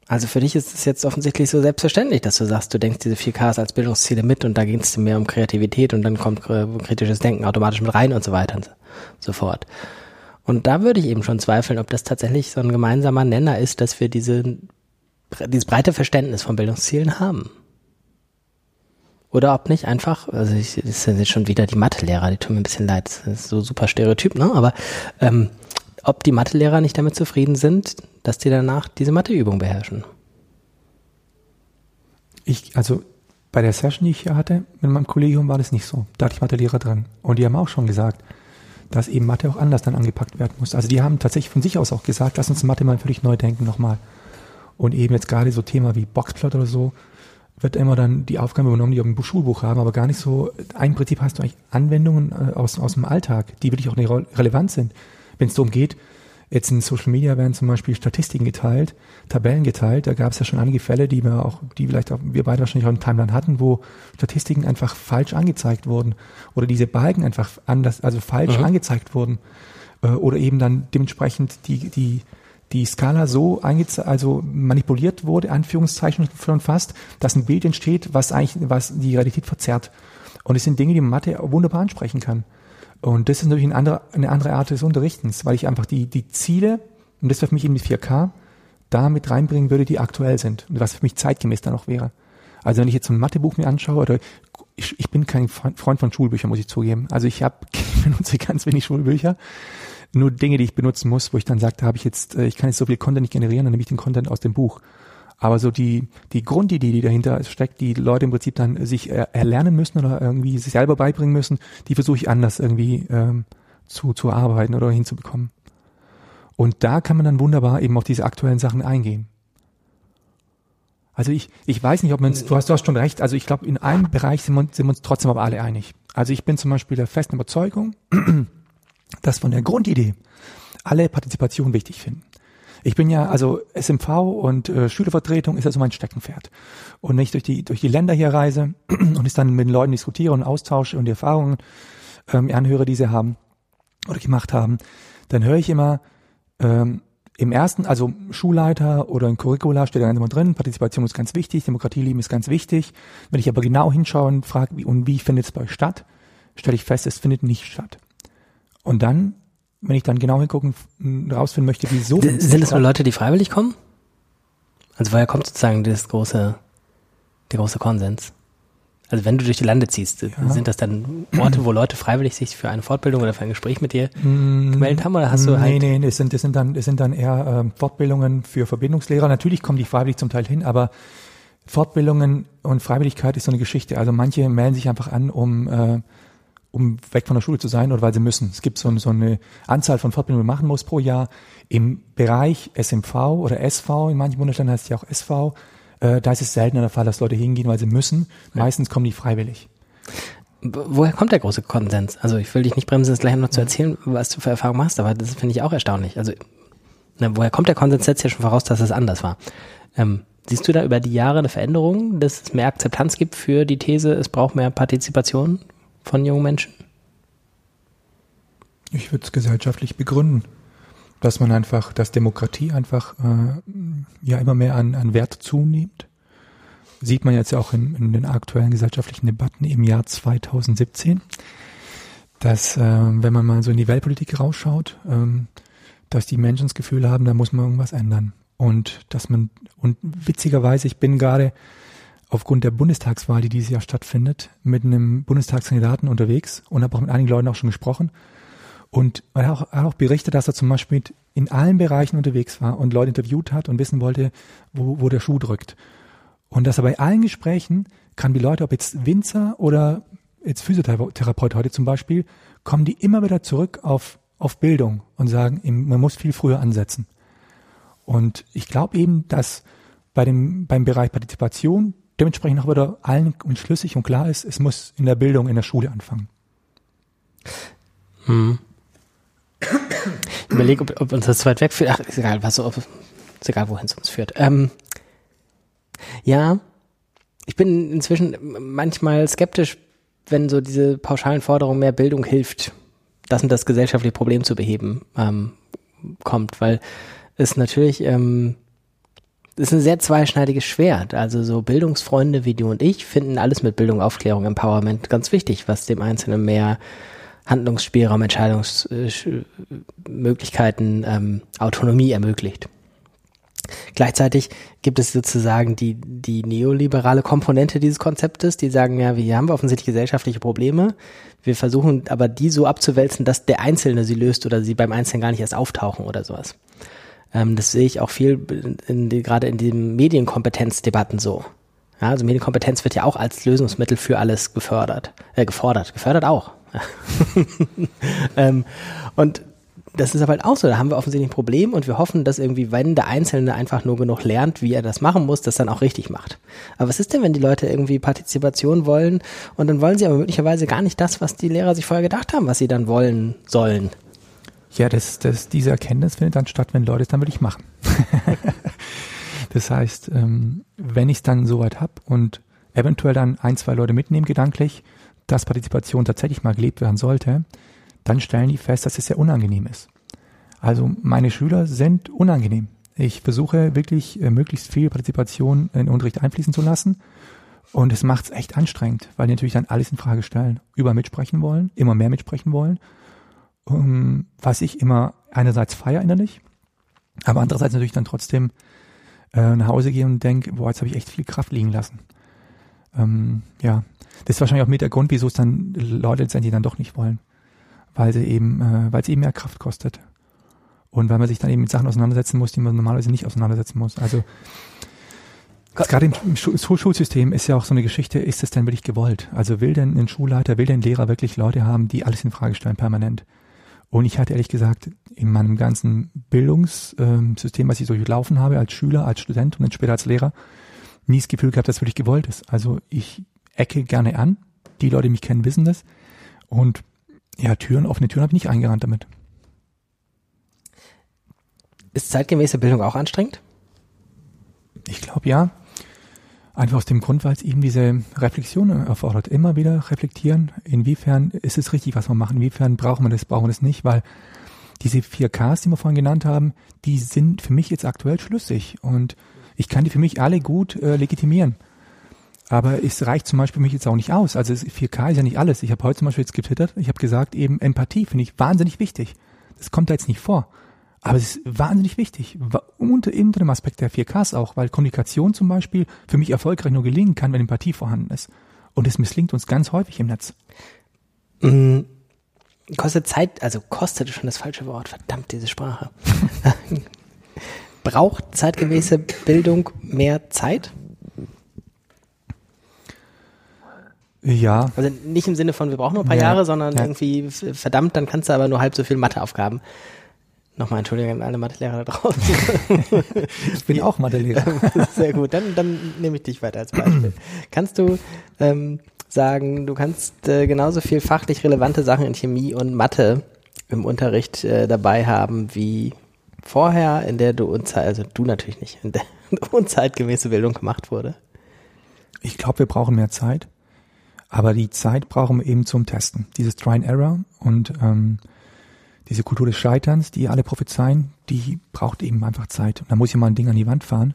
[SPEAKER 2] Also für dich ist es jetzt offensichtlich so selbstverständlich, dass du sagst, du denkst diese 4Ks als Bildungsziele mit und da ging es mehr um Kreativität und dann kommt kritisches Denken automatisch mit rein und so weiter und so fort. Und da würde ich eben schon zweifeln, ob das tatsächlich so ein gemeinsamer Nenner ist, dass wir diese, dieses breite Verständnis von Bildungszielen haben. Oder ob nicht einfach, also ich, das sind jetzt schon wieder die Mathelehrer, die tun mir ein bisschen leid, das ist so super Stereotyp, ne? Aber ähm, ob die Mathelehrer nicht damit zufrieden sind, dass die danach diese Matheübung beherrschen.
[SPEAKER 1] Ich, also Bei der Session, die ich hier hatte, mit meinem Kollegium war das nicht so. Da hatte ich Mathelehrer drin. Und die haben auch schon gesagt, dass eben Mathe auch anders dann angepackt werden muss. Also die haben tatsächlich von sich aus auch gesagt, lass uns Mathe mal völlig neu denken nochmal. Und eben jetzt gerade so Thema wie Boxplot oder so, wird immer dann die Aufgabe übernommen, die auf dem Schulbuch haben, aber gar nicht so, ein Prinzip hast du eigentlich Anwendungen äh, aus, aus dem Alltag, die wirklich auch nicht relevant sind. Wenn es darum geht, Jetzt in Social Media werden zum Beispiel Statistiken geteilt, Tabellen geteilt. Da gab es ja schon einige Fälle, die wir auch, die vielleicht auch wir beide wahrscheinlich auch im Timeline hatten, wo Statistiken einfach falsch angezeigt wurden oder diese Balken einfach anders, also falsch mhm. angezeigt wurden äh, oder eben dann dementsprechend die die die Skala so also manipuliert wurde, Anführungszeichen schon fast, dass ein Bild entsteht, was eigentlich was die Realität verzerrt. Und es sind Dinge, die Mathe wunderbar ansprechen kann. Und das ist natürlich eine andere, eine andere Art des Unterrichtens, weil ich einfach die, die Ziele, und das wäre für mich eben die 4K, da mit reinbringen würde, die aktuell sind und was für mich zeitgemäß dann auch wäre. Also wenn ich jetzt so ein Mathebuch mir anschaue, oder ich, ich bin kein Freund von Schulbüchern, muss ich zugeben. Also ich habe benutze ganz wenig Schulbücher, nur Dinge, die ich benutzen muss, wo ich dann sage, da habe ich jetzt, äh, ich kann jetzt so viel Content nicht generieren, dann nehme ich den Content aus dem Buch. Aber so die, die Grundidee, die dahinter steckt, die Leute im Prinzip dann sich erlernen müssen oder irgendwie sich selber beibringen müssen, die versuche ich anders irgendwie ähm, zu, zu arbeiten oder hinzubekommen. Und da kann man dann wunderbar eben auf diese aktuellen Sachen eingehen. Also ich, ich weiß nicht, ob man du hast, du hast schon recht, also ich glaube, in einem Bereich sind wir, sind wir uns trotzdem aber alle einig. Also ich bin zum Beispiel der festen Überzeugung, dass von der Grundidee alle Partizipation wichtig finden. Ich bin ja, also SMV und äh, Schülervertretung ist ja so mein Steckenpferd. Und wenn ich durch die, durch die Länder hier reise und ich dann mit den Leuten diskutiere und austausche und die Erfahrungen ähm, anhöre, die sie haben oder gemacht haben, dann höre ich immer, ähm, im ersten, also Schulleiter oder ein Curricula steht da ganz immer drin, Partizipation ist ganz wichtig, Demokratie lieben ist ganz wichtig. Wenn ich aber genau hinschaue und frage, wie, und wie findet es bei euch statt, stelle ich fest, es findet nicht statt. Und dann wenn ich dann genau hingucken, rausfinden möchte, wieso.
[SPEAKER 2] Sind es nur Leute, die freiwillig kommen? Also woher kommt sozusagen das große, der große Konsens? Also wenn du durch die Lande ziehst, ja. sind das dann Orte, wo Leute freiwillig sich für eine Fortbildung oder für ein Gespräch mit dir mm, gemeldet haben? Oder hast du halt
[SPEAKER 1] nee, nee, das sind, das sind dann, das sind dann eher ähm, Fortbildungen für Verbindungslehrer. Natürlich kommen die freiwillig zum Teil hin, aber Fortbildungen und Freiwilligkeit ist so eine Geschichte. Also manche melden sich einfach an, um äh, um weg von der Schule zu sein oder weil sie müssen. Es gibt so, so eine Anzahl von Fortbildungen, die man machen muss pro Jahr. Im Bereich SMV oder SV, in manchen Bundesländern heißt es ja auch SV, äh, da ist es seltener der Fall, dass Leute hingehen, weil sie müssen. Meistens kommen die freiwillig.
[SPEAKER 2] Woher kommt der große Konsens? Also ich will dich nicht bremsen, das gleich noch zu erzählen, was du für Erfahrungen hast, aber das finde ich auch erstaunlich. Also ne, woher kommt der Konsens? Setzt ja schon voraus, dass es anders war. Ähm, siehst du da über die Jahre eine Veränderung, dass es mehr Akzeptanz gibt für die These, es braucht mehr Partizipation von jungen Menschen?
[SPEAKER 1] Ich würde es gesellschaftlich begründen, dass man einfach, dass Demokratie einfach äh, ja immer mehr an, an Wert zunimmt. Sieht man jetzt ja auch in, in den aktuellen gesellschaftlichen Debatten im Jahr 2017, dass äh, wenn man mal so in die Weltpolitik rausschaut, ähm, dass die Menschen das Gefühl haben, da muss man irgendwas ändern. Und dass man, und witzigerweise, ich bin gerade aufgrund der Bundestagswahl, die dieses Jahr stattfindet, mit einem Bundestagskandidaten unterwegs und habe auch mit einigen Leuten auch schon gesprochen. Und er hat auch, hat auch berichtet, dass er zum Beispiel in allen Bereichen unterwegs war und Leute interviewt hat und wissen wollte, wo, wo der Schuh drückt. Und dass er bei allen Gesprächen kann die Leute, ob jetzt Winzer oder jetzt Physiotherapeut heute zum Beispiel, kommen die immer wieder zurück auf, auf Bildung und sagen, man muss viel früher ansetzen. Und ich glaube eben, dass bei dem, beim Bereich Partizipation dementsprechend auch wieder allen und schlüssig und klar ist, es muss in der Bildung, in der Schule anfangen.
[SPEAKER 2] Hm. Ich überlege, ob, ob uns das zu weit wegführt. Ach, ist egal, was so, ist egal, wohin es uns führt. Ähm, ja, ich bin inzwischen manchmal skeptisch, wenn so diese pauschalen Forderungen mehr Bildung hilft, das und das gesellschaftliche Problem zu beheben, ähm, kommt, weil es natürlich ähm, ist ein sehr zweischneidiges Schwert. Also so Bildungsfreunde wie du und ich finden alles mit Bildung, Aufklärung, Empowerment ganz wichtig, was dem Einzelnen mehr Handlungsspielraum, Entscheidungsmöglichkeiten, ähm, Autonomie ermöglicht. Gleichzeitig gibt es sozusagen die, die neoliberale Komponente dieses Konzeptes, die sagen, ja, wir haben offensichtlich gesellschaftliche Probleme. Wir versuchen aber die so abzuwälzen, dass der Einzelne sie löst oder sie beim Einzelnen gar nicht erst auftauchen oder sowas. Ähm, das sehe ich auch viel in die, gerade in den Medienkompetenzdebatten so. Ja, also Medienkompetenz wird ja auch als Lösungsmittel für alles gefördert, äh, gefordert, gefördert auch. ähm, und das ist aber halt auch so, da haben wir offensichtlich ein Problem und wir hoffen, dass irgendwie, wenn der Einzelne einfach nur genug lernt, wie er das machen muss, das dann auch richtig macht. Aber was ist denn, wenn die Leute irgendwie Partizipation wollen und dann wollen sie aber möglicherweise gar nicht das, was die Lehrer sich vorher gedacht haben, was sie dann wollen sollen?
[SPEAKER 1] Ja, das, das, diese Erkenntnis findet dann statt, wenn Leute es dann wirklich machen. das heißt, ähm, wenn ich es dann soweit habe und eventuell dann ein, zwei Leute mitnehmen gedanklich, dass Partizipation tatsächlich mal gelebt werden sollte, dann stellen die fest, dass es sehr unangenehm ist. Also meine Schüler sind unangenehm. Ich versuche wirklich äh, möglichst viel Partizipation in den Unterricht einfließen zu lassen. Und es macht es echt anstrengend, weil die natürlich dann alles in Frage stellen, über mitsprechen wollen, immer mehr mitsprechen wollen. Um, ähm, was ich immer einerseits feier innerlich, aber andererseits natürlich dann trotzdem äh, nach Hause gehe und denke, boah, jetzt habe ich echt viel Kraft liegen lassen. Ähm, ja, das ist wahrscheinlich auch mit der Grund, wieso es dann Leute letztendlich dann doch nicht wollen weil sie eben, äh, weil es eben mehr Kraft kostet. Und weil man sich dann eben mit Sachen auseinandersetzen muss, die man normalerweise nicht auseinandersetzen muss. Also gerade im Schulsystem ist ja auch so eine Geschichte, ist es denn wirklich gewollt? Also will denn ein Schulleiter, will denn ein Lehrer wirklich Leute haben, die alles in Frage stellen, permanent? Und ich hatte ehrlich gesagt in meinem ganzen Bildungssystem, was ich so durchlaufen habe, als Schüler, als Student und dann später als Lehrer, nie das Gefühl gehabt, dass wirklich gewollt ist. Also ich ecke gerne an. Die Leute, die mich kennen, wissen das. Und ja, Türen, offene Türen habe ich nicht eingerannt damit.
[SPEAKER 2] Ist zeitgemäße Bildung auch anstrengend?
[SPEAKER 1] Ich glaube ja. Einfach aus dem Grund, weil es eben diese Reflexion erfordert. Immer wieder reflektieren, inwiefern ist es richtig, was wir machen, inwiefern brauchen wir das, brauchen wir das nicht, weil diese vier Ks, die wir vorhin genannt haben, die sind für mich jetzt aktuell schlüssig und ich kann die für mich alle gut äh, legitimieren. Aber es reicht zum Beispiel für mich jetzt auch nicht aus. Also 4K ist ja nicht alles. Ich habe heute zum Beispiel jetzt getwittert, ich habe gesagt, eben Empathie finde ich wahnsinnig wichtig. Das kommt da jetzt nicht vor. Aber es ist wahnsinnig wichtig. Unter, unter dem Aspekt der 4Ks auch, weil Kommunikation zum Beispiel für mich erfolgreich nur gelingen kann, wenn Empathie vorhanden ist. Und es misslingt uns ganz häufig im Netz.
[SPEAKER 2] Mm, kostet Zeit, also kostet schon das falsche Wort, verdammt, diese Sprache. Braucht zeitgemäße Bildung mehr Zeit?
[SPEAKER 1] Ja.
[SPEAKER 2] Also nicht im Sinne von, wir brauchen nur ein paar ja, Jahre, sondern ja. irgendwie, verdammt, dann kannst du aber nur halb so viel Matheaufgaben. Nochmal Entschuldigung an alle Mathelehrer da draußen.
[SPEAKER 1] ich bin auch Mathelehrer.
[SPEAKER 2] Sehr gut, dann, dann nehme ich dich weiter als Beispiel. kannst du ähm, sagen, du kannst äh, genauso viel fachlich relevante Sachen in Chemie und Mathe im Unterricht äh, dabei haben wie vorher, in der du unzeit, also du natürlich nicht, in der unzeitgemäße Bildung gemacht wurde?
[SPEAKER 1] Ich glaube, wir brauchen mehr Zeit. Aber die Zeit brauchen wir eben zum Testen. Dieses Try and Error und ähm, diese Kultur des Scheiterns, die alle prophezeien, die braucht eben einfach Zeit. Und da muss ich mal ein Ding an die Wand fahren,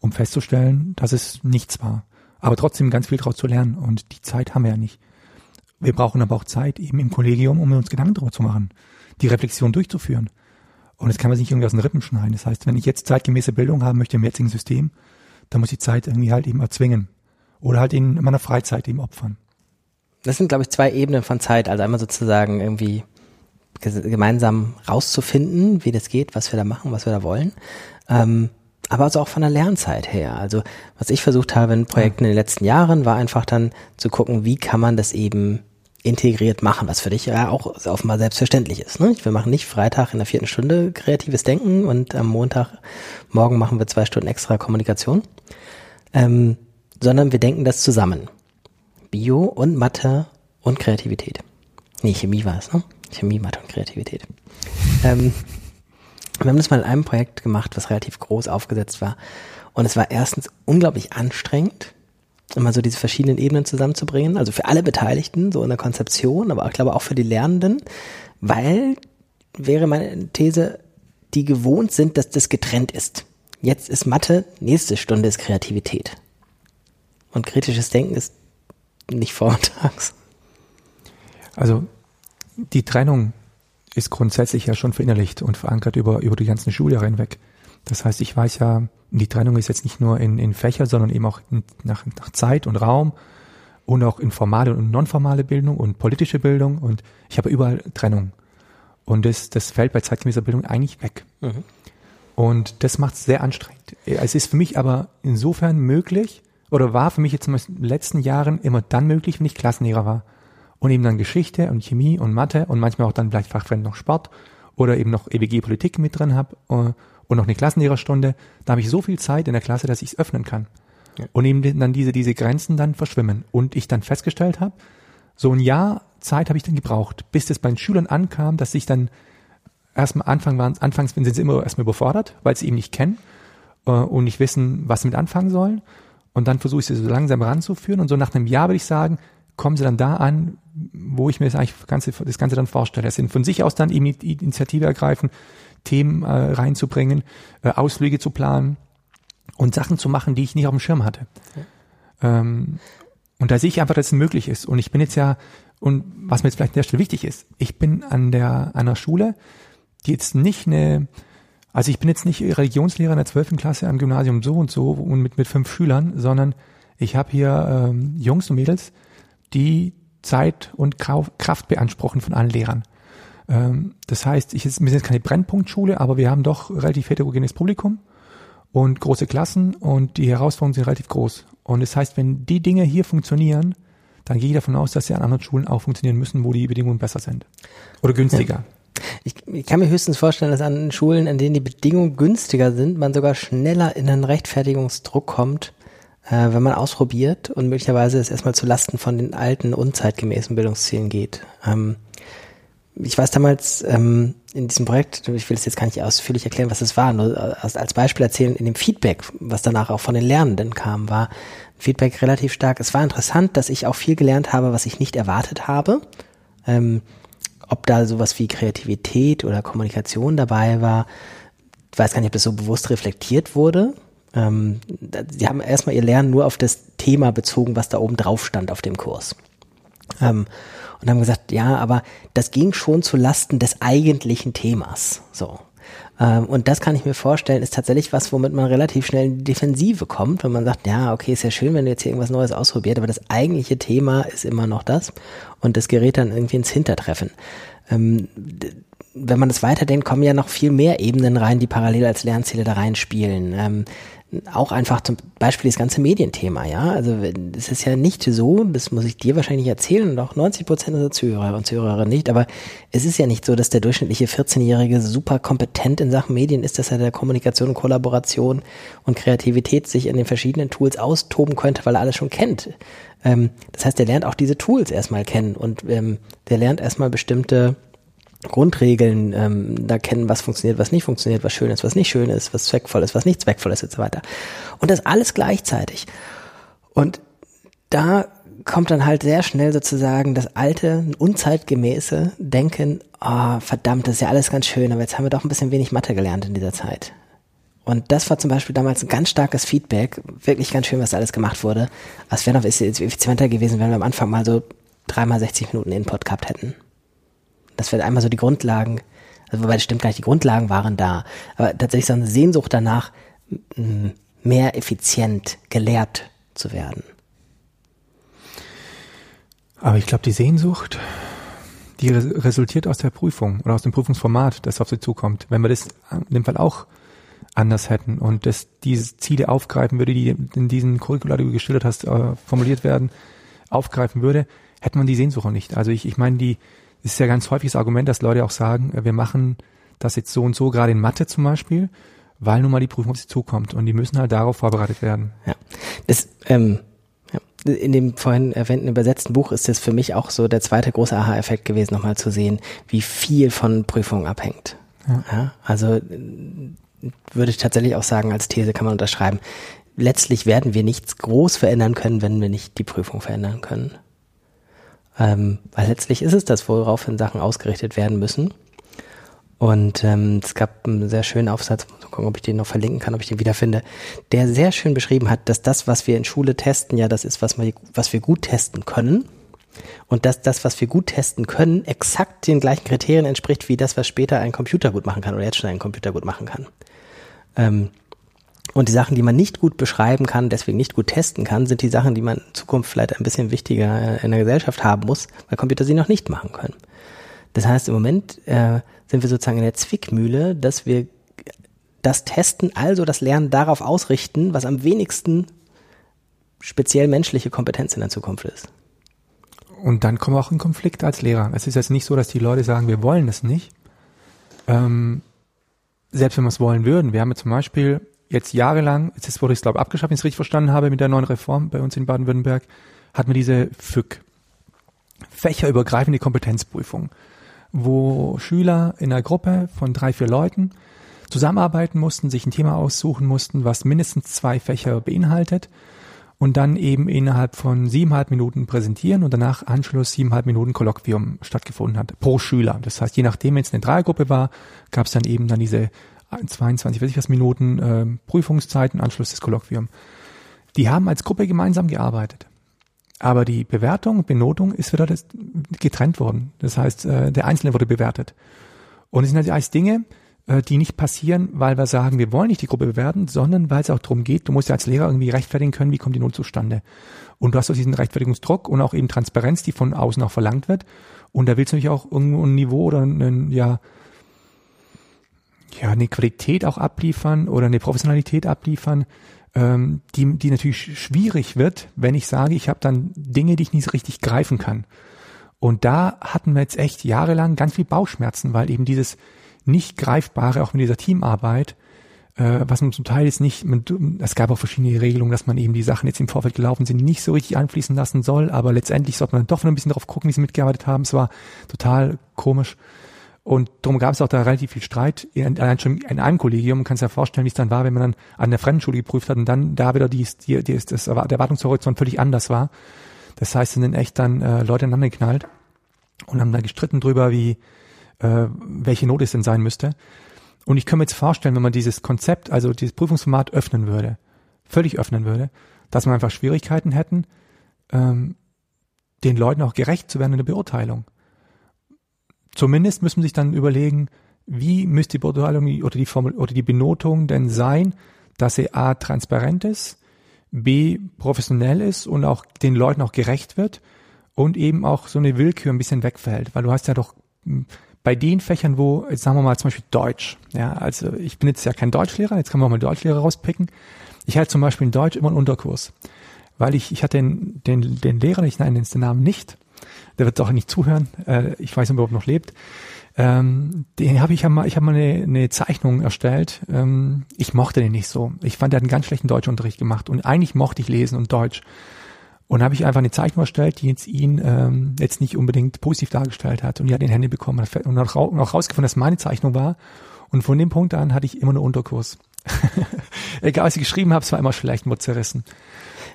[SPEAKER 1] um festzustellen, dass es nichts war. Aber trotzdem ganz viel draus zu lernen. Und die Zeit haben wir ja nicht. Wir brauchen aber auch Zeit eben im Kollegium, um uns Gedanken darüber zu machen, die Reflexion durchzuführen. Und das kann man sich nicht irgendwie aus den Rippen schneiden. Das heißt, wenn ich jetzt zeitgemäße Bildung haben möchte im jetzigen System, dann muss ich Zeit irgendwie halt eben erzwingen. Oder halt in meiner Freizeit eben opfern
[SPEAKER 2] das sind, glaube ich, zwei Ebenen von Zeit. Also einmal sozusagen irgendwie gemeinsam rauszufinden, wie das geht, was wir da machen, was wir da wollen. Ähm, aber also auch von der Lernzeit her. Also was ich versucht habe in Projekten in den letzten Jahren, war einfach dann zu gucken, wie kann man das eben integriert machen, was für dich ja auch offenbar selbstverständlich ist. Ne? Wir machen nicht Freitag in der vierten Stunde kreatives Denken und am Montag morgen machen wir zwei Stunden extra Kommunikation, ähm, sondern wir denken das zusammen. Bio und Mathe und Kreativität. Nee, Chemie war es, ne? Chemie, Mathe und Kreativität. ähm, wir haben das mal in einem Projekt gemacht, was relativ groß aufgesetzt war. Und es war erstens unglaublich anstrengend, immer so diese verschiedenen Ebenen zusammenzubringen. Also für alle Beteiligten, so in der Konzeption, aber ich glaube auch für die Lernenden, weil wäre meine These, die gewohnt sind, dass das getrennt ist. Jetzt ist Mathe, nächste Stunde ist Kreativität. Und kritisches Denken ist nicht vormittags.
[SPEAKER 1] Also die Trennung ist grundsätzlich ja schon verinnerlicht und verankert über, über die ganzen Schuljahre hinweg. Das heißt, ich weiß ja, die Trennung ist jetzt nicht nur in, in Fächer, sondern eben auch in, nach, nach Zeit und Raum und auch in formale und nonformale Bildung und politische Bildung und ich habe überall Trennung. Und das, das fällt bei zeitgemäßer Bildung eigentlich weg. Mhm. Und das macht es sehr anstrengend. Es ist für mich aber insofern möglich, oder war für mich jetzt in den letzten Jahren immer dann möglich, wenn ich Klassenlehrer war. Und eben dann Geschichte und Chemie und Mathe und manchmal auch dann vielleicht fachfremd noch Sport oder eben noch EWG Politik mit drin habe äh, und noch eine Klassenlehrerstunde. Da habe ich so viel Zeit in der Klasse, dass ich es öffnen kann. Ja. Und eben dann diese, diese Grenzen dann verschwimmen. Und ich dann festgestellt habe, so ein Jahr Zeit habe ich dann gebraucht, bis das bei den Schülern ankam, dass ich dann erstmal Anfang waren, anfangs sind sie immer erstmal überfordert, weil sie eben nicht kennen äh, und nicht wissen, was sie mit anfangen sollen. Und dann versuche ich sie so langsam ranzuführen. Und so nach einem Jahr würde ich sagen, kommen sie dann da an, wo ich mir das eigentlich das Ganze, das Ganze dann vorstelle. Es sind von sich aus dann eben die Initiative ergreifen, Themen äh, reinzubringen, äh, Ausflüge zu planen und Sachen zu machen, die ich nicht auf dem Schirm hatte. Ja. Ähm, und da sehe ich einfach, dass es möglich ist. Und ich bin jetzt ja, und was mir jetzt vielleicht an der Stelle wichtig ist, ich bin an der, einer Schule, die jetzt nicht eine, also ich bin jetzt nicht Religionslehrer in der zwölften Klasse am Gymnasium so und so und mit, mit fünf Schülern, sondern ich habe hier ähm, Jungs und Mädels, die Zeit und Kraft beanspruchen von allen Lehrern. Ähm, das heißt, ich, wir sind jetzt keine Brennpunktschule, aber wir haben doch relativ heterogenes Publikum und große Klassen und die Herausforderungen sind relativ groß. Und das heißt, wenn die Dinge hier funktionieren, dann gehe ich davon aus, dass sie an anderen Schulen auch funktionieren müssen, wo die Bedingungen besser sind. Oder günstiger. Ja.
[SPEAKER 2] Ich, ich, kann mir höchstens vorstellen, dass an Schulen, in denen die Bedingungen günstiger sind, man sogar schneller in einen Rechtfertigungsdruck kommt, äh, wenn man ausprobiert und möglicherweise es erstmal zu Lasten von den alten, unzeitgemäßen Bildungszielen geht. Ähm, ich weiß damals ähm, in diesem Projekt, ich will es jetzt gar nicht ausführlich erklären, was es war, nur als, als Beispiel erzählen, in dem Feedback, was danach auch von den Lernenden kam, war Feedback relativ stark. Es war interessant, dass ich auch viel gelernt habe, was ich nicht erwartet habe. Ähm, ob da sowas wie Kreativität oder Kommunikation dabei war, ich weiß gar nicht, ob das so bewusst reflektiert wurde. Ähm, sie haben erstmal ihr Lernen nur auf das Thema bezogen, was da oben drauf stand auf dem Kurs. Ähm, und haben gesagt, ja, aber das ging schon zu Lasten des eigentlichen Themas. So. Ähm, und das kann ich mir vorstellen, ist tatsächlich was, womit man relativ schnell in die Defensive kommt, wenn man sagt, ja, okay, ist ja schön, wenn du jetzt hier irgendwas Neues ausprobiert, aber das eigentliche Thema ist immer noch das und das gerät dann irgendwie ins Hintertreffen. Wenn man das weiterdenkt, kommen ja noch viel mehr Ebenen rein, die parallel als Lernziele da reinspielen. Ähm, auch einfach zum Beispiel das ganze Medienthema, ja. Also es ist ja nicht so, das muss ich dir wahrscheinlich erzählen und auch 90 Prozent unserer Zuhörer und Zuhörerinnen nicht, aber es ist ja nicht so, dass der durchschnittliche 14-Jährige super kompetent in Sachen Medien ist, dass er der Kommunikation, Kollaboration und Kreativität sich in den verschiedenen Tools austoben könnte, weil er alles schon kennt. Ähm, das heißt, der lernt auch diese Tools erstmal kennen und ähm, der lernt erstmal bestimmte Grundregeln ähm, da kennen, was funktioniert, was nicht funktioniert, was schön ist, was nicht schön ist, was zweckvoll ist, was nicht zweckvoll ist und so weiter. Und das alles gleichzeitig. Und da kommt dann halt sehr schnell sozusagen das alte, unzeitgemäße Denken, oh, verdammt, das ist ja alles ganz schön, aber jetzt haben wir doch ein bisschen wenig Mathe gelernt in dieser Zeit. Und das war zum Beispiel damals ein ganz starkes Feedback, wirklich ganz schön, was da alles gemacht wurde. Es wäre noch effizienter gewesen, wenn wir am Anfang mal so dreimal 60 Minuten Input gehabt hätten dass wir einmal so die Grundlagen, also wobei das stimmt gar nicht, die Grundlagen waren da, aber tatsächlich so eine Sehnsucht danach, mehr effizient gelehrt zu werden.
[SPEAKER 1] Aber ich glaube, die Sehnsucht, die resultiert aus der Prüfung oder aus dem Prüfungsformat, das auf sie zukommt. Wenn wir das in dem Fall auch anders hätten und das diese Ziele aufgreifen würde, die in diesen Curricula, die du geschildert hast, äh, formuliert werden, aufgreifen würde, hätte man die Sehnsucht nicht. Also ich, ich meine, die, es ist ja ganz häufig das Argument, dass Leute auch sagen, äh, wir machen das jetzt so und so, gerade in Mathe zum Beispiel, weil nun mal die Prüfung auf sie zukommt und die müssen halt darauf vorbereitet werden.
[SPEAKER 2] Ja, das, ähm, ja. in dem vorhin erwähnten übersetzten Buch ist es für mich auch so der zweite große Aha-Effekt gewesen, nochmal zu sehen, wie viel von Prüfungen abhängt. Ja. ja. also würde ich tatsächlich auch sagen, als These kann man unterschreiben, letztlich werden wir nichts groß verändern können, wenn wir nicht die Prüfung verändern können. Ähm, weil letztlich ist es das, woraufhin Sachen ausgerichtet werden müssen. Und ähm, es gab einen sehr schönen Aufsatz, mal gucken, ob ich den noch verlinken kann, ob ich den wiederfinde, der sehr schön beschrieben hat, dass das, was wir in Schule testen, ja das ist, was wir, was wir gut testen können. Und dass das, was wir gut testen können, exakt den gleichen Kriterien entspricht, wie das, was später ein Computer gut machen kann oder jetzt schon ein Computer gut machen kann. Ähm, und die Sachen, die man nicht gut beschreiben kann, deswegen nicht gut testen kann, sind die Sachen, die man in Zukunft vielleicht ein bisschen wichtiger in der Gesellschaft haben muss, weil Computer sie noch nicht machen können. Das heißt, im Moment äh, sind wir sozusagen in der Zwickmühle, dass wir das Testen, also das Lernen darauf ausrichten, was am wenigsten speziell menschliche Kompetenz in der Zukunft ist.
[SPEAKER 1] Und dann kommen wir auch in Konflikt als Lehrer. Es ist jetzt nicht so, dass die Leute sagen, wir wollen das nicht. Ähm, selbst wenn wir es wollen würden. Wir haben ja zum Beispiel jetzt jahrelang, jetzt wurde es glaube ich abgeschafft, wenn ich es richtig verstanden habe, mit der neuen Reform bei uns in Baden-Württemberg, hatten wir diese FÜK, fächerübergreifende Kompetenzprüfung, wo Schüler in einer Gruppe von drei, vier Leuten zusammenarbeiten mussten, sich ein Thema aussuchen mussten, was mindestens zwei Fächer beinhaltet und dann eben innerhalb von siebeneinhalb Minuten präsentieren und danach Anschluss siebeneinhalb Minuten Kolloquium stattgefunden hat pro Schüler. Das heißt, je nachdem, wenn es eine Dreiergruppe war, gab es dann eben dann diese 22, weiß ich was Minuten äh, Prüfungszeiten, Anschluss des Kolloquium. Die haben als Gruppe gemeinsam gearbeitet. Aber die Bewertung, Benotung ist wieder das, getrennt worden. Das heißt, äh, der Einzelne wurde bewertet. Und es sind also alles Dinge, äh, die nicht passieren, weil wir sagen, wir wollen nicht die Gruppe bewerten, sondern weil es auch darum geht, du musst ja als Lehrer irgendwie rechtfertigen können, wie kommt die Not zustande. Und du hast auch diesen Rechtfertigungsdruck und auch eben Transparenz, die von außen auch verlangt wird. Und da willst du natürlich auch irgendwo ein Niveau oder ein, ja, ja, eine Qualität auch abliefern oder eine Professionalität abliefern, ähm, die, die natürlich schwierig wird, wenn ich sage, ich habe dann Dinge, die ich nicht so richtig greifen kann. Und da hatten wir jetzt echt jahrelang ganz viel Bauchschmerzen, weil eben dieses, nicht greifbare, auch mit dieser Teamarbeit, äh, was man zum Teil jetzt nicht, man, es gab auch verschiedene Regelungen, dass man eben die Sachen jetzt im Vorfeld gelaufen sind, nicht so richtig einfließen lassen soll, aber letztendlich sollte man dann doch noch ein bisschen darauf gucken, wie sie mitgearbeitet haben. Es war total komisch. Und darum gab es auch da relativ viel Streit, allein schon in einem Kollegium. Man kann sich ja vorstellen, wie es dann war, wenn man dann an der Fremdenschule geprüft hat und dann da wieder die, die, die, das, der Erwartungshorizont völlig anders war. Das heißt, sind dann echt dann äh, Leute aneinander geknallt und haben da gestritten drüber, wie, äh, welche Note es denn sein müsste. Und ich kann mir jetzt vorstellen, wenn man dieses Konzept, also dieses Prüfungsformat öffnen würde, völlig öffnen würde, dass man einfach Schwierigkeiten hätten, ähm, den Leuten auch gerecht zu werden in der Beurteilung. Zumindest müssen sich dann überlegen, wie müsste die Beurteilung oder die Formel oder die Benotung denn sein, dass sie a transparent ist, b professionell ist und auch den Leuten auch gerecht wird und eben auch so eine Willkür ein bisschen wegfällt, weil du hast ja doch bei den Fächern, wo, jetzt sagen wir mal zum Beispiel Deutsch, ja, also ich bin jetzt ja kein Deutschlehrer, jetzt kann man auch mal Deutschlehrer rauspicken. Ich hatte zum Beispiel in Deutsch immer einen Unterkurs, weil ich, ich hatte den, den, den Lehrer, ich nenne den Namen nicht, der wird auch nicht zuhören, äh, ich weiß nicht, ob er überhaupt noch lebt, ähm, den habe ich ja mal, ich habe mal eine, eine Zeichnung erstellt. Ähm, ich mochte den nicht so. Ich fand, er hat einen ganz schlechten Deutschunterricht gemacht und eigentlich mochte ich lesen und Deutsch. Und habe ich einfach eine Zeichnung erstellt, die jetzt ihn ähm, jetzt nicht unbedingt positiv dargestellt hat. Und die hat in Hände bekommen und auch, auch rausgefunden, dass meine Zeichnung war. Und von dem Punkt an hatte ich immer nur Unterkurs. Egal, was ich geschrieben habe, es war immer schlecht, nur zerrissen.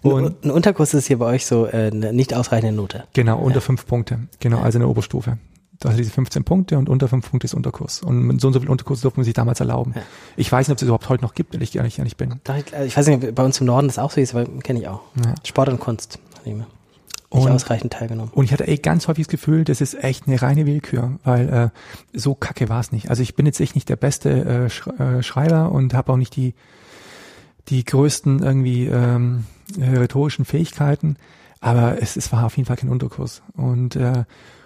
[SPEAKER 2] Und ein Unterkurs ist hier bei euch so äh, eine nicht ausreichende Note.
[SPEAKER 1] Genau, unter ja. fünf Punkte. Genau, also eine Oberstufe. Hat diese 15 Punkte und unter fünf Punkte ist Unterkurs. Und so und so viel Unterkurs durfte man sich damals erlauben. Ja. Ich weiß nicht, ob es überhaupt heute noch gibt, weil ich ehrlich, ehrlich bin.
[SPEAKER 2] Also ich weiß nicht, bei uns im Norden das auch so ist, aber kenne ich auch. Ja. Sport und Kunst. Nicht und, ausreichend teilgenommen.
[SPEAKER 1] Und ich hatte echt ganz häufig das Gefühl, das ist echt eine reine Willkür, weil äh, so kacke war es nicht. Also ich bin jetzt echt nicht der beste äh, Sch äh, Schreiber und habe auch nicht die die größten irgendwie ähm, rhetorischen Fähigkeiten, aber es, es war auf jeden Fall kein Unterkurs. Und äh,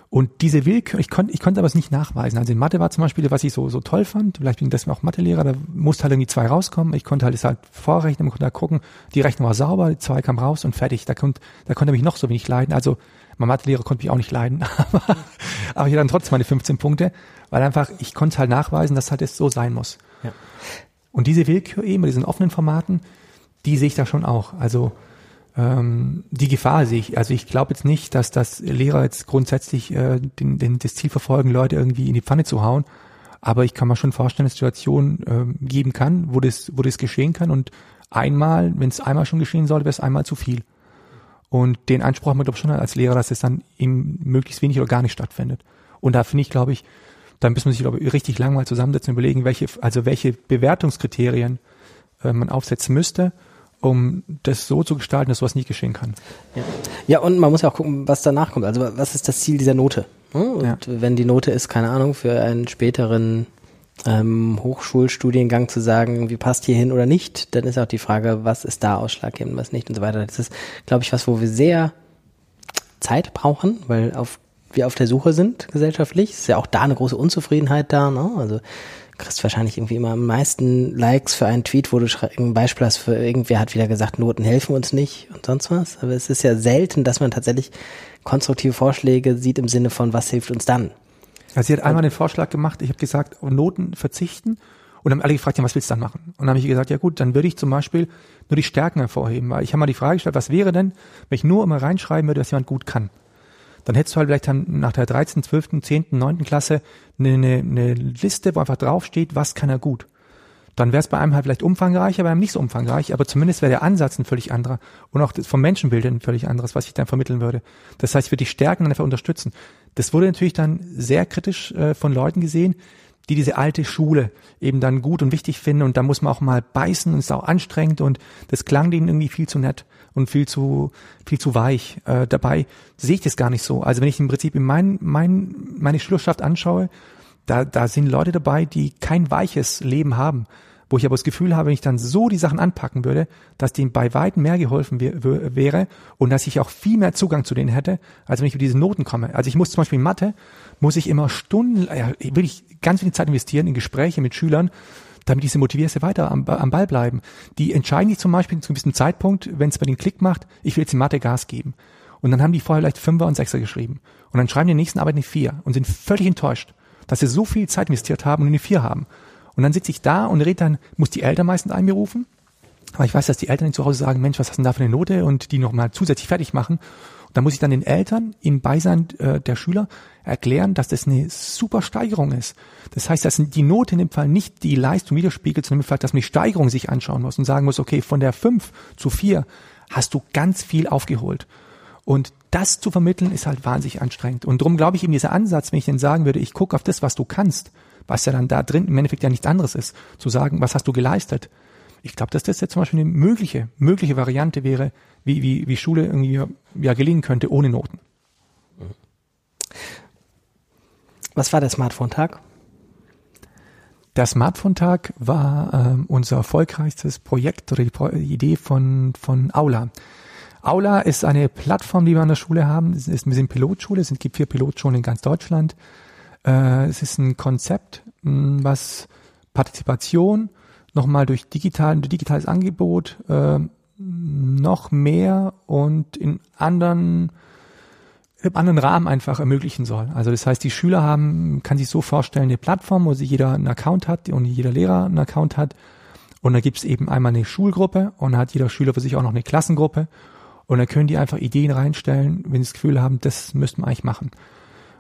[SPEAKER 1] und diese Willkür, ich konnte, ich konnte aber es nicht nachweisen. Also in Mathe war zum Beispiel, was ich so, so toll fand, vielleicht bin ich deswegen auch Mathelehrer, da musste halt irgendwie zwei rauskommen. Ich konnte halt es halt vorrechnen, man konnte da gucken, die Rechnung war sauber, die zwei kam raus und fertig. Da konnte, da konnte er mich noch so wenig leiden. Also mein Mathelehrer konnte mich auch nicht leiden, aber, aber ich hatte dann trotzdem meine 15 Punkte, weil einfach, ich konnte halt nachweisen, dass halt es so sein muss. Ja. Und diese Willkür eben, bei diesen offenen Formaten, die sehe ich da schon auch. Also ähm, die Gefahr sehe ich. Also ich glaube jetzt nicht, dass das Lehrer jetzt grundsätzlich äh, den, den, das Ziel verfolgen, Leute irgendwie in die Pfanne zu hauen. Aber ich kann mir schon vorstellen, dass es Situationen äh, geben kann, wo das, wo das geschehen kann. Und einmal, wenn es einmal schon geschehen sollte, wäre es einmal zu viel. Und den Anspruch haben wir, glaube ich, schon als Lehrer, dass es dann eben möglichst wenig oder gar nicht stattfindet. Und da finde ich, glaube ich, da müssen wir sich, glaube ich, richtig lang mal zusammensetzen und überlegen, welche, also welche Bewertungskriterien äh, man aufsetzen müsste um das so zu gestalten, dass sowas nicht geschehen kann.
[SPEAKER 2] Ja. ja, und man muss ja auch gucken, was danach kommt. Also was ist das Ziel dieser Note? Und ja. wenn die Note ist, keine Ahnung, für einen späteren ähm, Hochschulstudiengang zu sagen, wie passt hier hin oder nicht, dann ist auch die Frage, was ist da ausschlaggebend, was nicht und so weiter. Das ist, glaube ich, was, wo wir sehr Zeit brauchen, weil auf wir auf der Suche sind gesellschaftlich. Ist ja auch da eine große Unzufriedenheit da. Ne? Also kriegst wahrscheinlich irgendwie immer am meisten Likes für einen Tweet, wo du ein Beispiel hast für irgendwer hat wieder gesagt, Noten helfen uns nicht und sonst was. Aber es ist ja selten, dass man tatsächlich konstruktive Vorschläge sieht im Sinne von, was hilft uns dann.
[SPEAKER 1] Also sie hat einmal den Vorschlag gemacht, ich habe gesagt, Noten verzichten und haben alle gefragt, ja, was willst du dann machen? Und dann habe ich gesagt, ja gut, dann würde ich zum Beispiel nur die Stärken hervorheben, weil ich habe mal die Frage gestellt, was wäre denn, wenn ich nur immer reinschreiben würde, dass jemand gut kann? Dann hättest du halt vielleicht dann nach der 13., 12., 10., 9. Klasse eine, eine, eine Liste, wo einfach draufsteht, was kann er gut. Dann wäre es bei einem halt vielleicht umfangreicher, bei einem nicht so umfangreich, aber zumindest wäre der Ansatz ein völlig anderer und auch vom Menschenbild ein völlig anderes, was ich dann vermitteln würde. Das heißt, ich würde die Stärken dann einfach unterstützen. Das wurde natürlich dann sehr kritisch äh, von Leuten gesehen, die diese alte Schule eben dann gut und wichtig finden und da muss man auch mal beißen und ist auch anstrengend und das klang denen irgendwie viel zu nett und viel zu viel zu weich. Äh, dabei sehe ich das gar nicht so. Also wenn ich im Prinzip in mein, mein, meine Schülerschaft anschaue, da, da sind Leute dabei, die kein weiches Leben haben, wo ich aber das Gefühl habe, wenn ich dann so die Sachen anpacken würde, dass denen bei weitem mehr geholfen wäre und dass ich auch viel mehr Zugang zu denen hätte, als wenn ich über diese Noten komme. Also ich muss zum Beispiel in Mathe, muss ich immer Stunden, ja, will ich ganz viel Zeit investieren in Gespräche mit Schülern, damit diese motivierst weiter am, am Ball bleiben. Die entscheiden sich zum Beispiel zu einem gewissen Zeitpunkt, wenn es bei den Klick macht, ich will jetzt in Mathe Gas geben. Und dann haben die vorher vielleicht Fünfer und Sechser geschrieben. Und dann schreiben die nächsten Arbeit eine Vier und sind völlig enttäuscht, dass sie so viel Zeit investiert haben und eine Vier haben. Und dann sitze ich da und rede dann, muss die Eltern meistens einberufen. Aber ich weiß, dass die Eltern zu Hause sagen, Mensch, was hast du denn da für eine Note? Und die nochmal zusätzlich fertig machen. Da muss ich dann den Eltern in Beisein äh, der Schüler erklären, dass das eine super Steigerung ist. Das heißt, dass die Note in dem Fall nicht die Leistung widerspiegelt, sondern im Fall, dass man die Steigerung sich anschauen muss und sagen muss, okay, von der 5 zu 4 hast du ganz viel aufgeholt. Und das zu vermitteln ist halt wahnsinnig anstrengend. Und darum glaube ich eben dieser Ansatz, wenn ich denn sagen würde, ich gucke auf das, was du kannst, was ja dann da drin im Endeffekt ja nichts anderes ist, zu sagen, was hast du geleistet. Ich glaube, dass das jetzt zum Beispiel eine mögliche, mögliche Variante wäre, wie, wie, wie Schule irgendwie ja gelingen könnte ohne Noten.
[SPEAKER 2] Was war der Smartphone-Tag?
[SPEAKER 1] Der Smartphone-Tag war ähm, unser erfolgreichstes Projekt oder die Idee von, von Aula. Aula ist eine Plattform, die wir an der Schule haben. Es ist, wir sind Pilotschule, es gibt vier Pilotschulen in ganz Deutschland. Äh, es ist ein Konzept, mh, was Partizipation nochmal durch digital, digitales Angebot äh, noch mehr und in anderen im anderen Rahmen einfach ermöglichen soll. Also das heißt, die Schüler haben, kann sich so vorstellen, eine Plattform, wo sie jeder einen Account hat und jeder Lehrer einen Account hat. Und da gibt es eben einmal eine Schulgruppe und dann hat jeder Schüler für sich auch noch eine Klassengruppe. Und dann können die einfach Ideen reinstellen, wenn sie das Gefühl haben, das müssten wir eigentlich machen.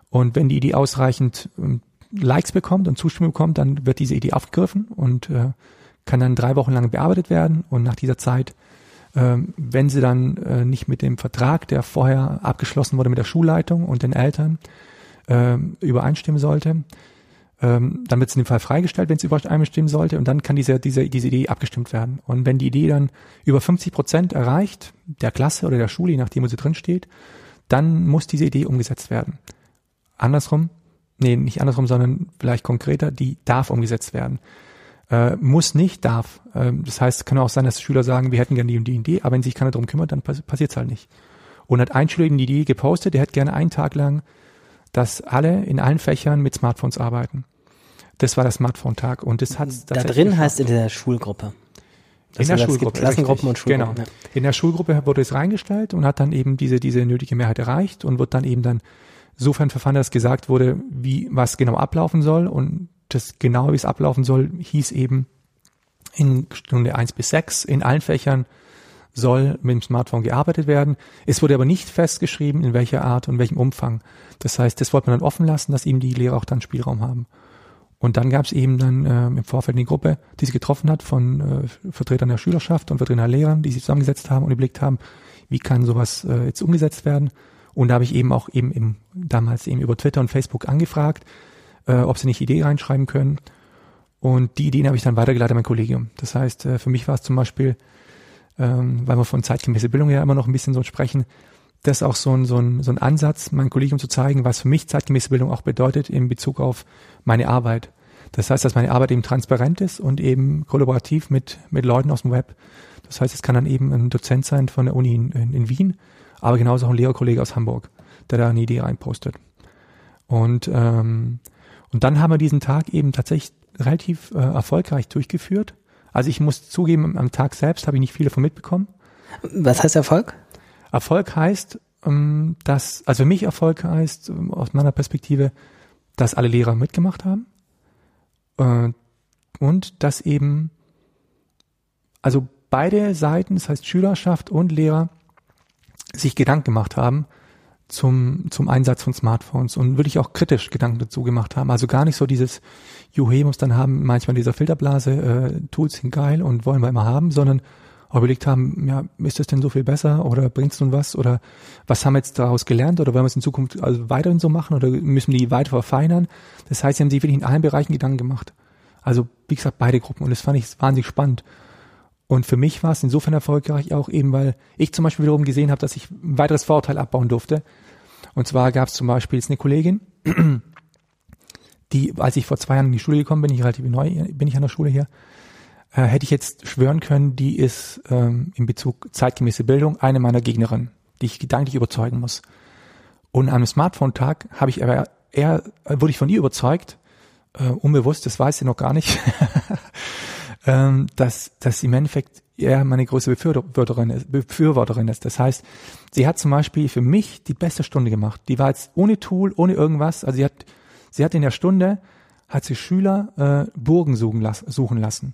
[SPEAKER 1] Und wenn die Idee ausreichend ähm, Likes bekommt und Zustimmung bekommt, dann wird diese Idee aufgegriffen und äh, kann dann drei Wochen lang bearbeitet werden. Und nach dieser Zeit ähm, wenn sie dann äh, nicht mit dem Vertrag, der vorher abgeschlossen wurde mit der Schulleitung und den Eltern, ähm, übereinstimmen sollte, ähm, dann wird es in dem Fall freigestellt, wenn es übereinstimmen sollte, und dann kann diese, diese, diese Idee abgestimmt werden. Und wenn die Idee dann über 50 Prozent erreicht, der Klasse oder der Schule, je nachdem, wo sie drin steht, dann muss diese Idee umgesetzt werden. Andersrum, nee, nicht andersrum, sondern vielleicht konkreter, die darf umgesetzt werden. Äh, muss nicht, darf. Ähm, das heißt, kann auch sein, dass Schüler sagen, wir hätten gerne die und die Idee, aber wenn sich keiner darum kümmert, dann pass passiert es halt nicht. Und hat ein Schüler eben die Idee gepostet, der hätte gerne einen Tag lang, dass alle in allen Fächern mit Smartphones arbeiten. Das war der Smartphone-Tag und das hat
[SPEAKER 2] Da drin geschafft. heißt in der Schulgruppe.
[SPEAKER 1] Das in der Schulgruppe.
[SPEAKER 2] Klassengruppen und Schulgruppen.
[SPEAKER 1] Genau. Ja. In der Schulgruppe wurde es reingestellt und hat dann eben diese, diese nötige Mehrheit erreicht und wird dann eben dann sofern verfahren, dass gesagt wurde, wie, was genau ablaufen soll und das genau, wie es ablaufen soll, hieß eben in Stunde eins bis sechs in allen Fächern soll mit dem Smartphone gearbeitet werden. Es wurde aber nicht festgeschrieben, in welcher Art und welchem Umfang. Das heißt, das wollte man dann offen lassen, dass eben die Lehrer auch dann Spielraum haben. Und dann gab es eben dann äh, im Vorfeld eine Gruppe, die sich getroffen hat von äh, Vertretern der Schülerschaft und Vertretern der Lehrern, die sich zusammengesetzt haben und überlegt haben, wie kann sowas äh, jetzt umgesetzt werden. Und da habe ich eben auch eben im, damals eben über Twitter und Facebook angefragt, äh, ob sie nicht Idee reinschreiben können. Und die Ideen habe ich dann weitergeleitet an mein Kollegium. Das heißt, äh, für mich war es zum Beispiel, ähm, weil wir von zeitgemäßer Bildung ja immer noch ein bisschen so sprechen, das auch so ein, so, ein, so ein Ansatz, mein Kollegium zu zeigen, was für mich zeitgemäße Bildung auch bedeutet in Bezug auf meine Arbeit. Das heißt, dass meine Arbeit eben transparent ist und eben kollaborativ mit, mit Leuten aus dem Web. Das heißt, es kann dann eben ein Dozent sein von der Uni in, in, in Wien, aber genauso auch ein Lehrerkollege aus Hamburg, der da eine Idee reinpostet. Und, ähm, und dann haben wir diesen Tag eben tatsächlich relativ äh, erfolgreich durchgeführt. Also ich muss zugeben, am Tag selbst habe ich nicht viel davon mitbekommen.
[SPEAKER 2] Was heißt Erfolg?
[SPEAKER 1] Erfolg heißt, ähm, dass, also für mich Erfolg heißt, ähm, aus meiner Perspektive, dass alle Lehrer mitgemacht haben äh, und dass eben, also beide Seiten, das heißt Schülerschaft und Lehrer, sich Gedanken gemacht haben zum, zum Einsatz von Smartphones und wirklich auch kritisch Gedanken dazu gemacht haben. Also gar nicht so dieses Juhe muss dann haben, manchmal dieser Filterblase, äh, Tools sind geil und wollen wir immer haben, sondern auch überlegt haben, ja, ist das denn so viel besser oder bringt es nun was oder was haben wir jetzt daraus gelernt oder wollen wir es in Zukunft also weiterhin so machen oder müssen die weiter verfeinern? Das heißt, sie haben sich wirklich in allen Bereichen Gedanken gemacht. Also wie gesagt, beide Gruppen und das fand ich wahnsinnig spannend. Und für mich war es insofern erfolgreich auch eben, weil ich zum Beispiel wiederum gesehen habe, dass ich ein weiteres Vorurteil abbauen durfte. Und zwar gab es zum Beispiel jetzt eine Kollegin, die, als ich vor zwei Jahren in die Schule gekommen bin, ich relativ neu bin ich an der Schule hier, äh, hätte ich jetzt schwören können, die ist ähm, in Bezug zeitgemäße Bildung eine meiner Gegnerinnen, die ich gedanklich überzeugen muss. Und am Smartphone-Tag habe ich aber eher, wurde ich von ihr überzeugt, äh, unbewusst, das weiß sie noch gar nicht, ähm, dass, dass im Endeffekt eher meine größte Befürworterin Befürworterin ist. Das heißt, sie hat zum Beispiel für mich die beste Stunde gemacht. Die war jetzt ohne Tool, ohne irgendwas. Also sie hat, sie hat in der Stunde, hat sie Schüler äh, Burgen suchen, las suchen lassen.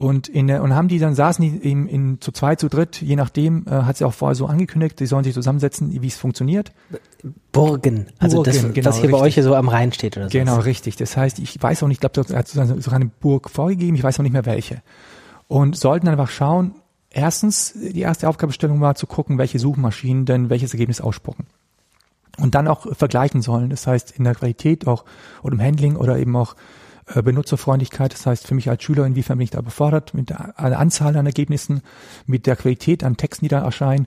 [SPEAKER 1] Und in der, und haben die dann saßen die in, in zu zweit, zu dritt, je nachdem, äh, hat sie auch vorher so angekündigt, die sollen sich zusammensetzen, wie es funktioniert.
[SPEAKER 2] Burgen, also
[SPEAKER 1] Burgen,
[SPEAKER 2] das,
[SPEAKER 1] genau,
[SPEAKER 2] das hier bei
[SPEAKER 1] richtig.
[SPEAKER 2] euch hier so am Rhein steht oder so.
[SPEAKER 1] Genau, richtig. Das heißt, ich weiß auch nicht, ich glaube, er hat so eine Burg vorgegeben, ich weiß auch nicht mehr welche. Und sollten einfach schauen, erstens, die erste Aufgabenstellung war zu gucken, welche Suchmaschinen denn welches Ergebnis ausspucken. Und dann auch vergleichen sollen. Das heißt, in der Qualität auch oder im Handling oder eben auch Benutzerfreundlichkeit. Das heißt, für mich als Schüler, inwiefern bin ich da befordert mit der Anzahl an Ergebnissen, mit der Qualität an Texten, die da erscheinen.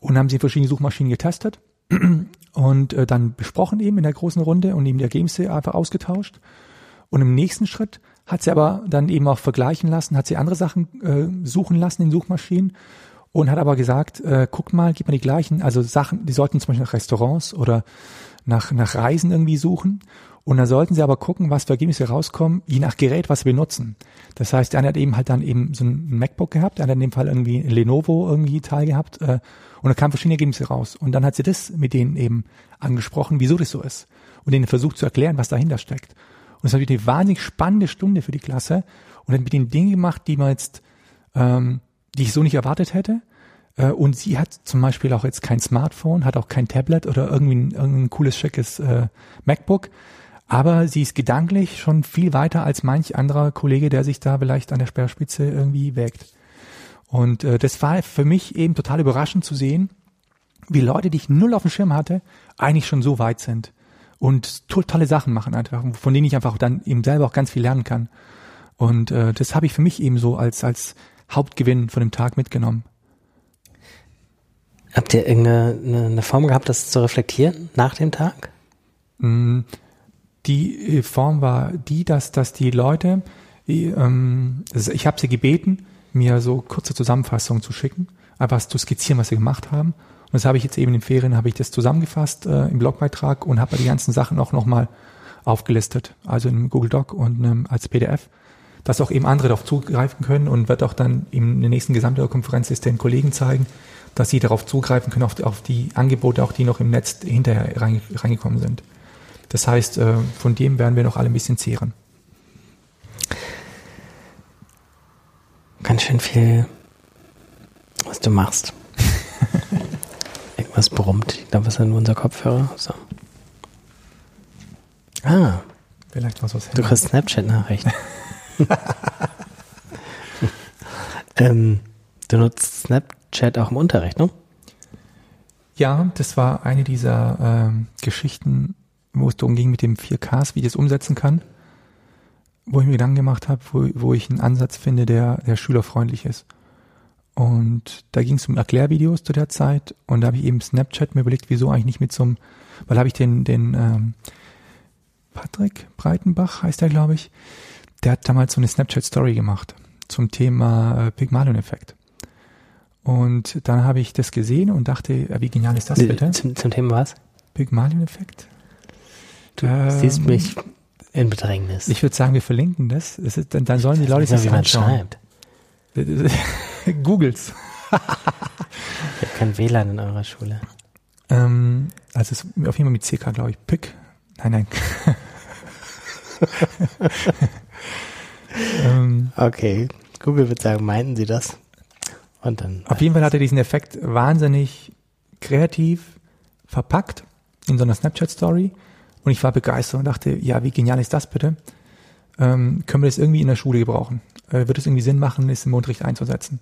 [SPEAKER 1] Und haben sie verschiedene Suchmaschinen getestet und äh, dann besprochen eben in der großen Runde und eben die Ergebnisse einfach ausgetauscht. Und im nächsten Schritt hat sie aber dann eben auch vergleichen lassen, hat sie andere Sachen äh, suchen lassen in Suchmaschinen und hat aber gesagt, äh, guckt mal, gib mal die gleichen, also Sachen, die sollten zum Beispiel nach Restaurants oder nach, nach Reisen irgendwie suchen. Und dann sollten sie aber gucken, was für Ergebnisse rauskommen, je nach Gerät, was sie benutzen. Das heißt, der eine hat eben halt dann eben so ein MacBook gehabt, der hat in dem Fall irgendwie ein Lenovo irgendwie Teil gehabt äh, und da kamen verschiedene Ergebnisse raus. Und dann hat sie das mit denen eben angesprochen, wieso das so ist und denen versucht zu erklären, was dahinter steckt. Und es war eine wahnsinnig spannende Stunde für die Klasse und hat mit den Dingen gemacht, die man jetzt, ähm, die ich so nicht erwartet hätte. Äh, und sie hat zum Beispiel auch jetzt kein Smartphone, hat auch kein Tablet oder irgendwie ein, irgendein cooles, schickes äh, MacBook. Aber sie ist gedanklich schon viel weiter als manch anderer Kollege, der sich da vielleicht an der Speerspitze irgendwie wägt. Und äh, das war für mich eben total überraschend zu sehen, wie Leute, die ich null auf dem Schirm hatte, eigentlich schon so weit sind und tolle Sachen machen einfach, von denen ich einfach dann eben selber auch ganz viel lernen kann. Und äh, das habe ich für mich eben so als als Hauptgewinn von dem Tag mitgenommen.
[SPEAKER 2] Habt ihr irgendeine eine, eine Form gehabt, das zu reflektieren nach dem Tag?
[SPEAKER 1] Mm, Die äh, Form war die, dass dass die Leute, die, ähm, also ich habe sie gebeten, mir so kurze Zusammenfassungen zu schicken, einfach zu skizzieren, was sie gemacht haben. Und das habe ich jetzt eben in den Ferien, habe ich das zusammengefasst äh, im Blogbeitrag und habe die ganzen Sachen auch nochmal aufgelistet, also in Google Doc und ähm, als PDF, dass auch eben andere darauf zugreifen können und wird auch dann in der nächsten Gesamtkonferenz den Kollegen zeigen, dass sie darauf zugreifen können, auf, auf die Angebote, auch die noch im Netz hinterher rein, reingekommen sind. Das heißt, äh, von dem werden wir noch alle ein bisschen zehren.
[SPEAKER 2] Ganz schön viel, was du machst. Irgendwas brummt. Ich glaube, was ist nur unser Kopfhörer? So. Ah,
[SPEAKER 1] Vielleicht was was
[SPEAKER 2] du kriegst Snapchat-Nachrichten. ähm, du nutzt Snapchat auch im Unterricht, ne?
[SPEAKER 1] Ja, das war eine dieser ähm, Geschichten, wo es darum ging, mit dem 4Ks, wie ich das umsetzen kann, wo ich mir Gedanken gemacht habe, wo, wo ich einen Ansatz finde, der, der schülerfreundlich ist. Und da ging es um Erklärvideos zu der Zeit und da habe ich eben Snapchat mir überlegt, wieso eigentlich nicht mit so einem, weil habe ich den, den ähm, Patrick Breitenbach heißt er, glaube ich, der hat damals so eine Snapchat-Story gemacht zum Thema äh, Pygmalion-Effekt. Und dann habe ich das gesehen und dachte, äh, wie genial ist das bitte?
[SPEAKER 2] Zum, zum Thema was?
[SPEAKER 1] Pygmalion-Effekt.
[SPEAKER 2] Du ähm, siehst mich in Bedrängnis.
[SPEAKER 1] Ich würde sagen, wir verlinken das. ist, dann, dann sollen die Leute
[SPEAKER 2] sich das anschauen.
[SPEAKER 1] Googles.
[SPEAKER 2] ich habe kein WLAN in eurer Schule.
[SPEAKER 1] Ähm, also es ist auf jeden Fall mit CK, glaube ich. Pick. Nein, nein.
[SPEAKER 2] ähm, okay, Google wird sagen, meinten Sie das?
[SPEAKER 1] Und dann. Auf jeden Fall hat er diesen Effekt wahnsinnig kreativ verpackt in so einer Snapchat-Story. Und ich war begeistert und dachte, ja, wie genial ist das bitte? Ähm, können wir das irgendwie in der Schule gebrauchen? Äh, wird es irgendwie Sinn machen, es im Unterricht einzusetzen?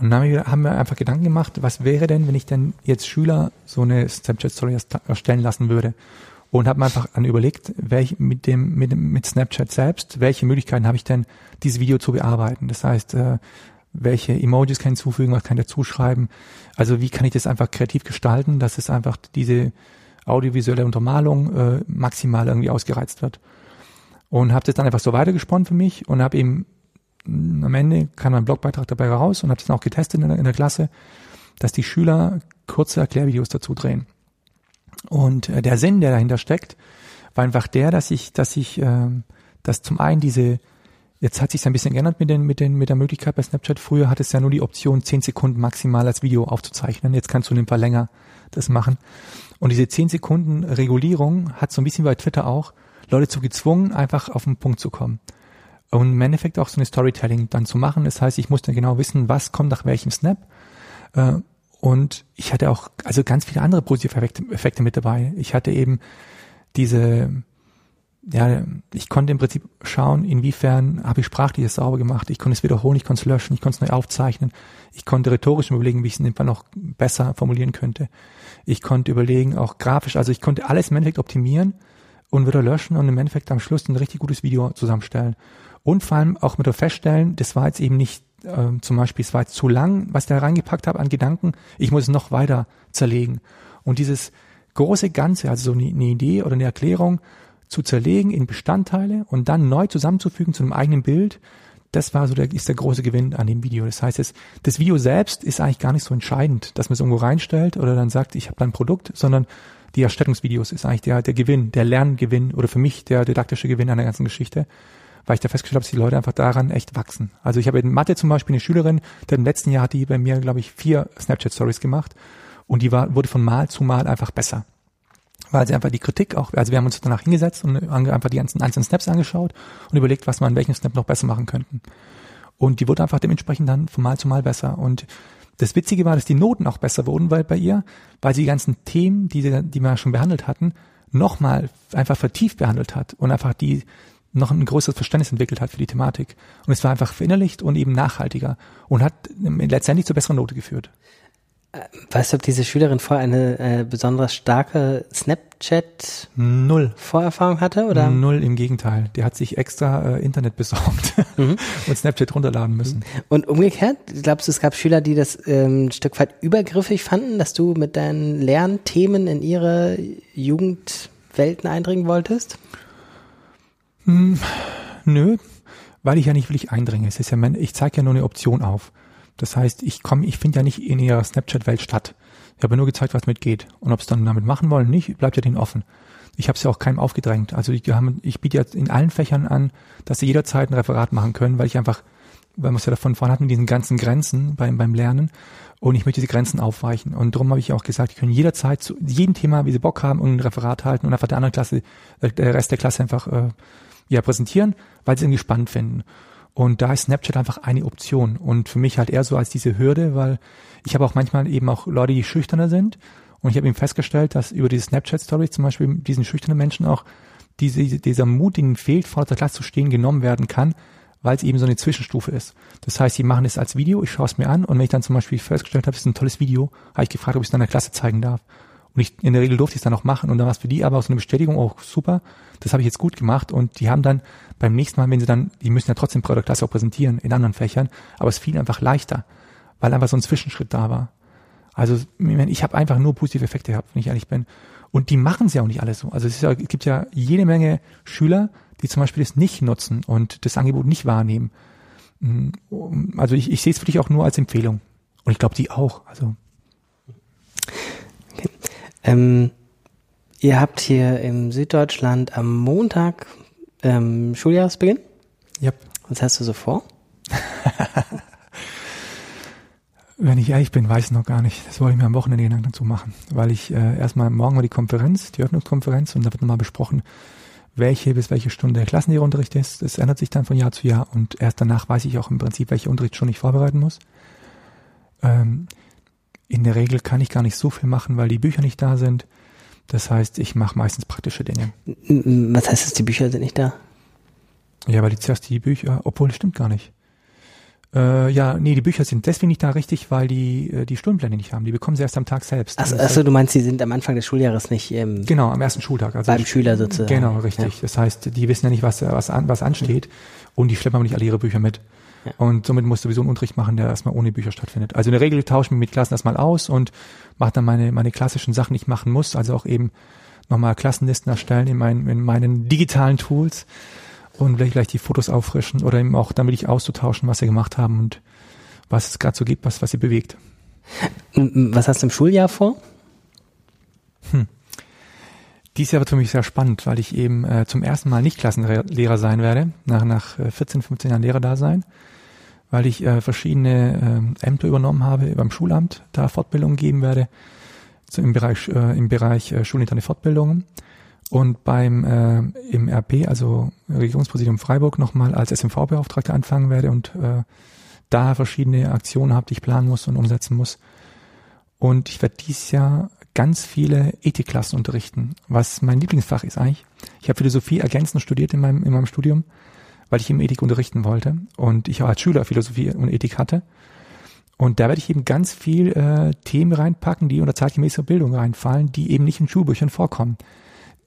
[SPEAKER 1] Und dann haben wir, einfach Gedanken gemacht, was wäre denn, wenn ich denn jetzt Schüler so eine Snapchat-Story erstellen lassen würde? Und habe mir einfach dann überlegt, welch, mit dem, mit dem, mit Snapchat selbst, welche Möglichkeiten habe ich denn, dieses Video zu bearbeiten? Das heißt, äh, welche Emojis kann ich hinzufügen, was kann ich dazu schreiben? Also wie kann ich das einfach kreativ gestalten, dass es einfach diese audiovisuelle Untermalung äh, maximal irgendwie ausgereizt wird. Und habe das dann einfach so weitergesponnen für mich und habe eben mm, am Ende kam mein Blogbeitrag dabei raus und habe das dann auch getestet in der, in der Klasse, dass die Schüler kurze Erklärvideos dazu drehen. Und äh, der Sinn, der dahinter steckt, war einfach der, dass ich, dass ich, äh, dass zum einen diese Jetzt hat sich ein bisschen geändert mit, den, mit, den, mit der Möglichkeit bei Snapchat. Früher hat es ja nur die Option, 10 Sekunden maximal als Video aufzuzeichnen. Jetzt kannst du in dem Fall länger das machen. Und diese 10 Sekunden Regulierung hat so ein bisschen bei Twitter auch Leute zu gezwungen, einfach auf den Punkt zu kommen. Und im Endeffekt auch so eine Storytelling dann zu machen. Das heißt, ich musste genau wissen, was kommt nach welchem Snap. Äh, und ich hatte auch also ganz viele andere positive Effekte mit dabei. Ich hatte eben diese ja, ich konnte im Prinzip schauen, inwiefern habe ich sprachlich das sauber gemacht. Ich konnte es wiederholen, ich konnte es löschen, ich konnte es neu aufzeichnen. Ich konnte rhetorisch überlegen, wie ich es in dem Fall noch besser formulieren könnte. Ich konnte überlegen, auch grafisch, also ich konnte alles im Endeffekt optimieren und wieder löschen und im Endeffekt am Schluss ein richtig gutes Video zusammenstellen. Und vor allem auch wieder feststellen, das war jetzt eben nicht äh, zum Beispiel, es war jetzt zu lang, was ich da reingepackt habe an Gedanken, ich muss es noch weiter zerlegen. Und dieses große Ganze, also so eine, eine Idee oder eine Erklärung, zu zerlegen in Bestandteile und dann neu zusammenzufügen zu einem eigenen Bild, das war so der, ist der große Gewinn an dem Video. Das heißt, es, das Video selbst ist eigentlich gar nicht so entscheidend, dass man es irgendwo reinstellt oder dann sagt, ich habe da ein Produkt, sondern die Erstellungsvideos ist eigentlich der, der Gewinn, der Lerngewinn oder für mich der didaktische Gewinn an der ganzen Geschichte, weil ich da festgestellt habe, dass die Leute einfach daran echt wachsen. Also ich habe in Mathe zum Beispiel eine Schülerin, die im letzten Jahr hat die bei mir, glaube ich, vier Snapchat-Stories gemacht und die war, wurde von Mal zu Mal einfach besser weil sie einfach die Kritik auch, also wir haben uns danach hingesetzt und einfach die ganzen einzelnen Snaps angeschaut und überlegt, was wir an welchem Snap noch besser machen könnten. Und die wurde einfach dementsprechend dann von Mal zu Mal besser. Und das Witzige war, dass die Noten auch besser wurden weil bei ihr, weil sie die ganzen Themen, die, die wir schon behandelt hatten, nochmal einfach vertieft behandelt hat und einfach die noch ein größeres Verständnis entwickelt hat für die Thematik. Und es war einfach verinnerlicht und eben nachhaltiger und hat letztendlich zur besseren Note geführt.
[SPEAKER 2] Weißt du, ob diese Schülerin vorher eine äh, besonders starke Snapchat
[SPEAKER 1] Null
[SPEAKER 2] Vorerfahrung hatte oder?
[SPEAKER 1] Null im Gegenteil. Der hat sich extra äh, Internet besorgt mhm. und Snapchat runterladen müssen.
[SPEAKER 2] Und umgekehrt, glaubst du, es gab Schüler, die das ähm, ein Stück weit übergriffig fanden, dass du mit deinen Lernthemen in ihre Jugendwelten eindringen wolltest?
[SPEAKER 1] Hm, nö, weil ich ja nicht wirklich eindringe. Es ist ja, mein, ich zeige ja nur eine Option auf. Das heißt, ich komme, ich finde ja nicht in ihrer Snapchat-Welt statt. Ich habe nur gezeigt, was mit geht. Und ob es dann damit machen wollen, nicht, bleibt ja denen offen. Ich habe es ja auch keinem aufgedrängt. Also ich, ich biete jetzt in allen Fächern an, dass sie jederzeit ein Referat machen können, weil ich einfach, weil wir es ja davon vorhin hatten, mit diesen ganzen Grenzen beim, beim Lernen. Und ich möchte diese Grenzen aufweichen. Und darum habe ich auch gesagt, die können jederzeit zu jedem Thema, wie sie Bock haben, ein Referat halten und einfach der anderen Klasse, der Rest der Klasse einfach äh, ja, präsentieren, weil sie irgendwie spannend finden. Und da ist Snapchat einfach eine Option. Und für mich halt eher so als diese Hürde, weil ich habe auch manchmal eben auch Leute, die schüchterner sind. Und ich habe eben festgestellt, dass über diese Snapchat-Story zum Beispiel diesen schüchternen Menschen auch diese, dieser Mut, ihnen fehlt, vor der Klasse zu stehen, genommen werden kann, weil es eben so eine Zwischenstufe ist. Das heißt, sie machen es als Video, ich schaue es mir an und wenn ich dann zum Beispiel festgestellt habe, es ist ein tolles Video, habe ich gefragt, ob ich es dann der Klasse zeigen darf. Und ich, in der Regel durfte ich es dann auch machen und dann war es für die aber auch so eine Bestätigung, auch oh, super, das habe ich jetzt gut gemacht und die haben dann beim nächsten Mal, wenn sie dann, die müssen ja trotzdem Produktklasse auch präsentieren in anderen Fächern, aber es fiel einfach leichter, weil einfach so ein Zwischenschritt da war. Also ich habe einfach nur positive Effekte gehabt, wenn ich ehrlich bin. Und die machen ja auch nicht alles so. Also es, ja, es gibt ja jede Menge Schüler, die zum Beispiel das nicht nutzen und das Angebot nicht wahrnehmen. Mm, also ich, ich sehe es wirklich auch nur als Empfehlung. Und ich glaube, die auch. Also
[SPEAKER 2] okay. ähm, Ihr habt hier im Süddeutschland am Montag ähm, Schuljahresbeginn.
[SPEAKER 1] Yep.
[SPEAKER 2] Was hast du so vor?
[SPEAKER 1] Wenn ich ehrlich bin, weiß ich noch gar nicht. Das wollte ich mir am Wochenende Gedanken dazu machen, weil ich äh, erstmal morgen war die Konferenz, die Öffnungskonferenz und da wird nochmal besprochen, welche bis welche Stunde Klassenlehrunterricht ist. Das ändert sich dann von Jahr zu Jahr und erst danach weiß ich auch im Prinzip, welche Unterrichtsstunde ich vorbereiten muss. Ähm, in der Regel kann ich gar nicht so viel machen, weil die Bücher nicht da sind. Das heißt, ich mache meistens praktische Dinge.
[SPEAKER 2] Was heißt es, die Bücher sind nicht da?
[SPEAKER 1] Ja, weil die zuerst die Bücher, obwohl das stimmt gar nicht. Äh, ja, nee, die Bücher sind deswegen nicht da richtig, weil die äh, die Stundenpläne nicht haben. Die bekommen sie erst am Tag selbst.
[SPEAKER 2] Achso, achso du meinst, sie sind am Anfang des Schuljahres nicht ähm,
[SPEAKER 1] Genau, am ersten Schultag.
[SPEAKER 2] Also beim Schüler sozusagen.
[SPEAKER 1] Genau, richtig. Ja. Das heißt, die wissen ja nicht, was, was, an, was ansteht und die schleppen aber nicht alle ihre Bücher mit. Ja. Und somit musst du sowieso einen Unterricht machen, der erstmal ohne Bücher stattfindet. Also in der Regel tausche ich mich mit Klassen erstmal aus und mache dann meine, meine klassischen Sachen, die ich machen muss. Also auch eben nochmal Klassenlisten erstellen in, mein, in meinen digitalen Tools und vielleicht gleich die Fotos auffrischen oder eben auch damit ich auszutauschen, was sie gemacht haben und was es gerade so gibt, was, was sie bewegt.
[SPEAKER 2] Was hast du im Schuljahr vor?
[SPEAKER 1] Hm. Dieses Jahr wird für mich sehr spannend, weil ich eben äh, zum ersten Mal nicht Klassenlehrer sein werde, nach, nach 14, äh, 15 Jahren Lehrer da sein, weil ich äh, verschiedene äh, Ämter übernommen habe beim Schulamt, da Fortbildungen geben werde, so im Bereich, äh, im Bereich äh, schulinterne Fortbildungen und beim äh, im RP, also Regierungspräsidium Freiburg, nochmal als SMV-Beauftragter anfangen werde und äh, da verschiedene Aktionen habe, die ich planen muss und umsetzen muss. Und ich werde dieses Jahr ganz viele Ethikklassen unterrichten, was mein Lieblingsfach ist eigentlich. Ich habe Philosophie ergänzend studiert in meinem, in meinem Studium, weil ich eben Ethik unterrichten wollte und ich auch als Schüler Philosophie und Ethik hatte. Und da werde ich eben ganz viel äh, Themen reinpacken, die unter zeitgemäßer Bildung reinfallen, die eben nicht in Schulbüchern vorkommen,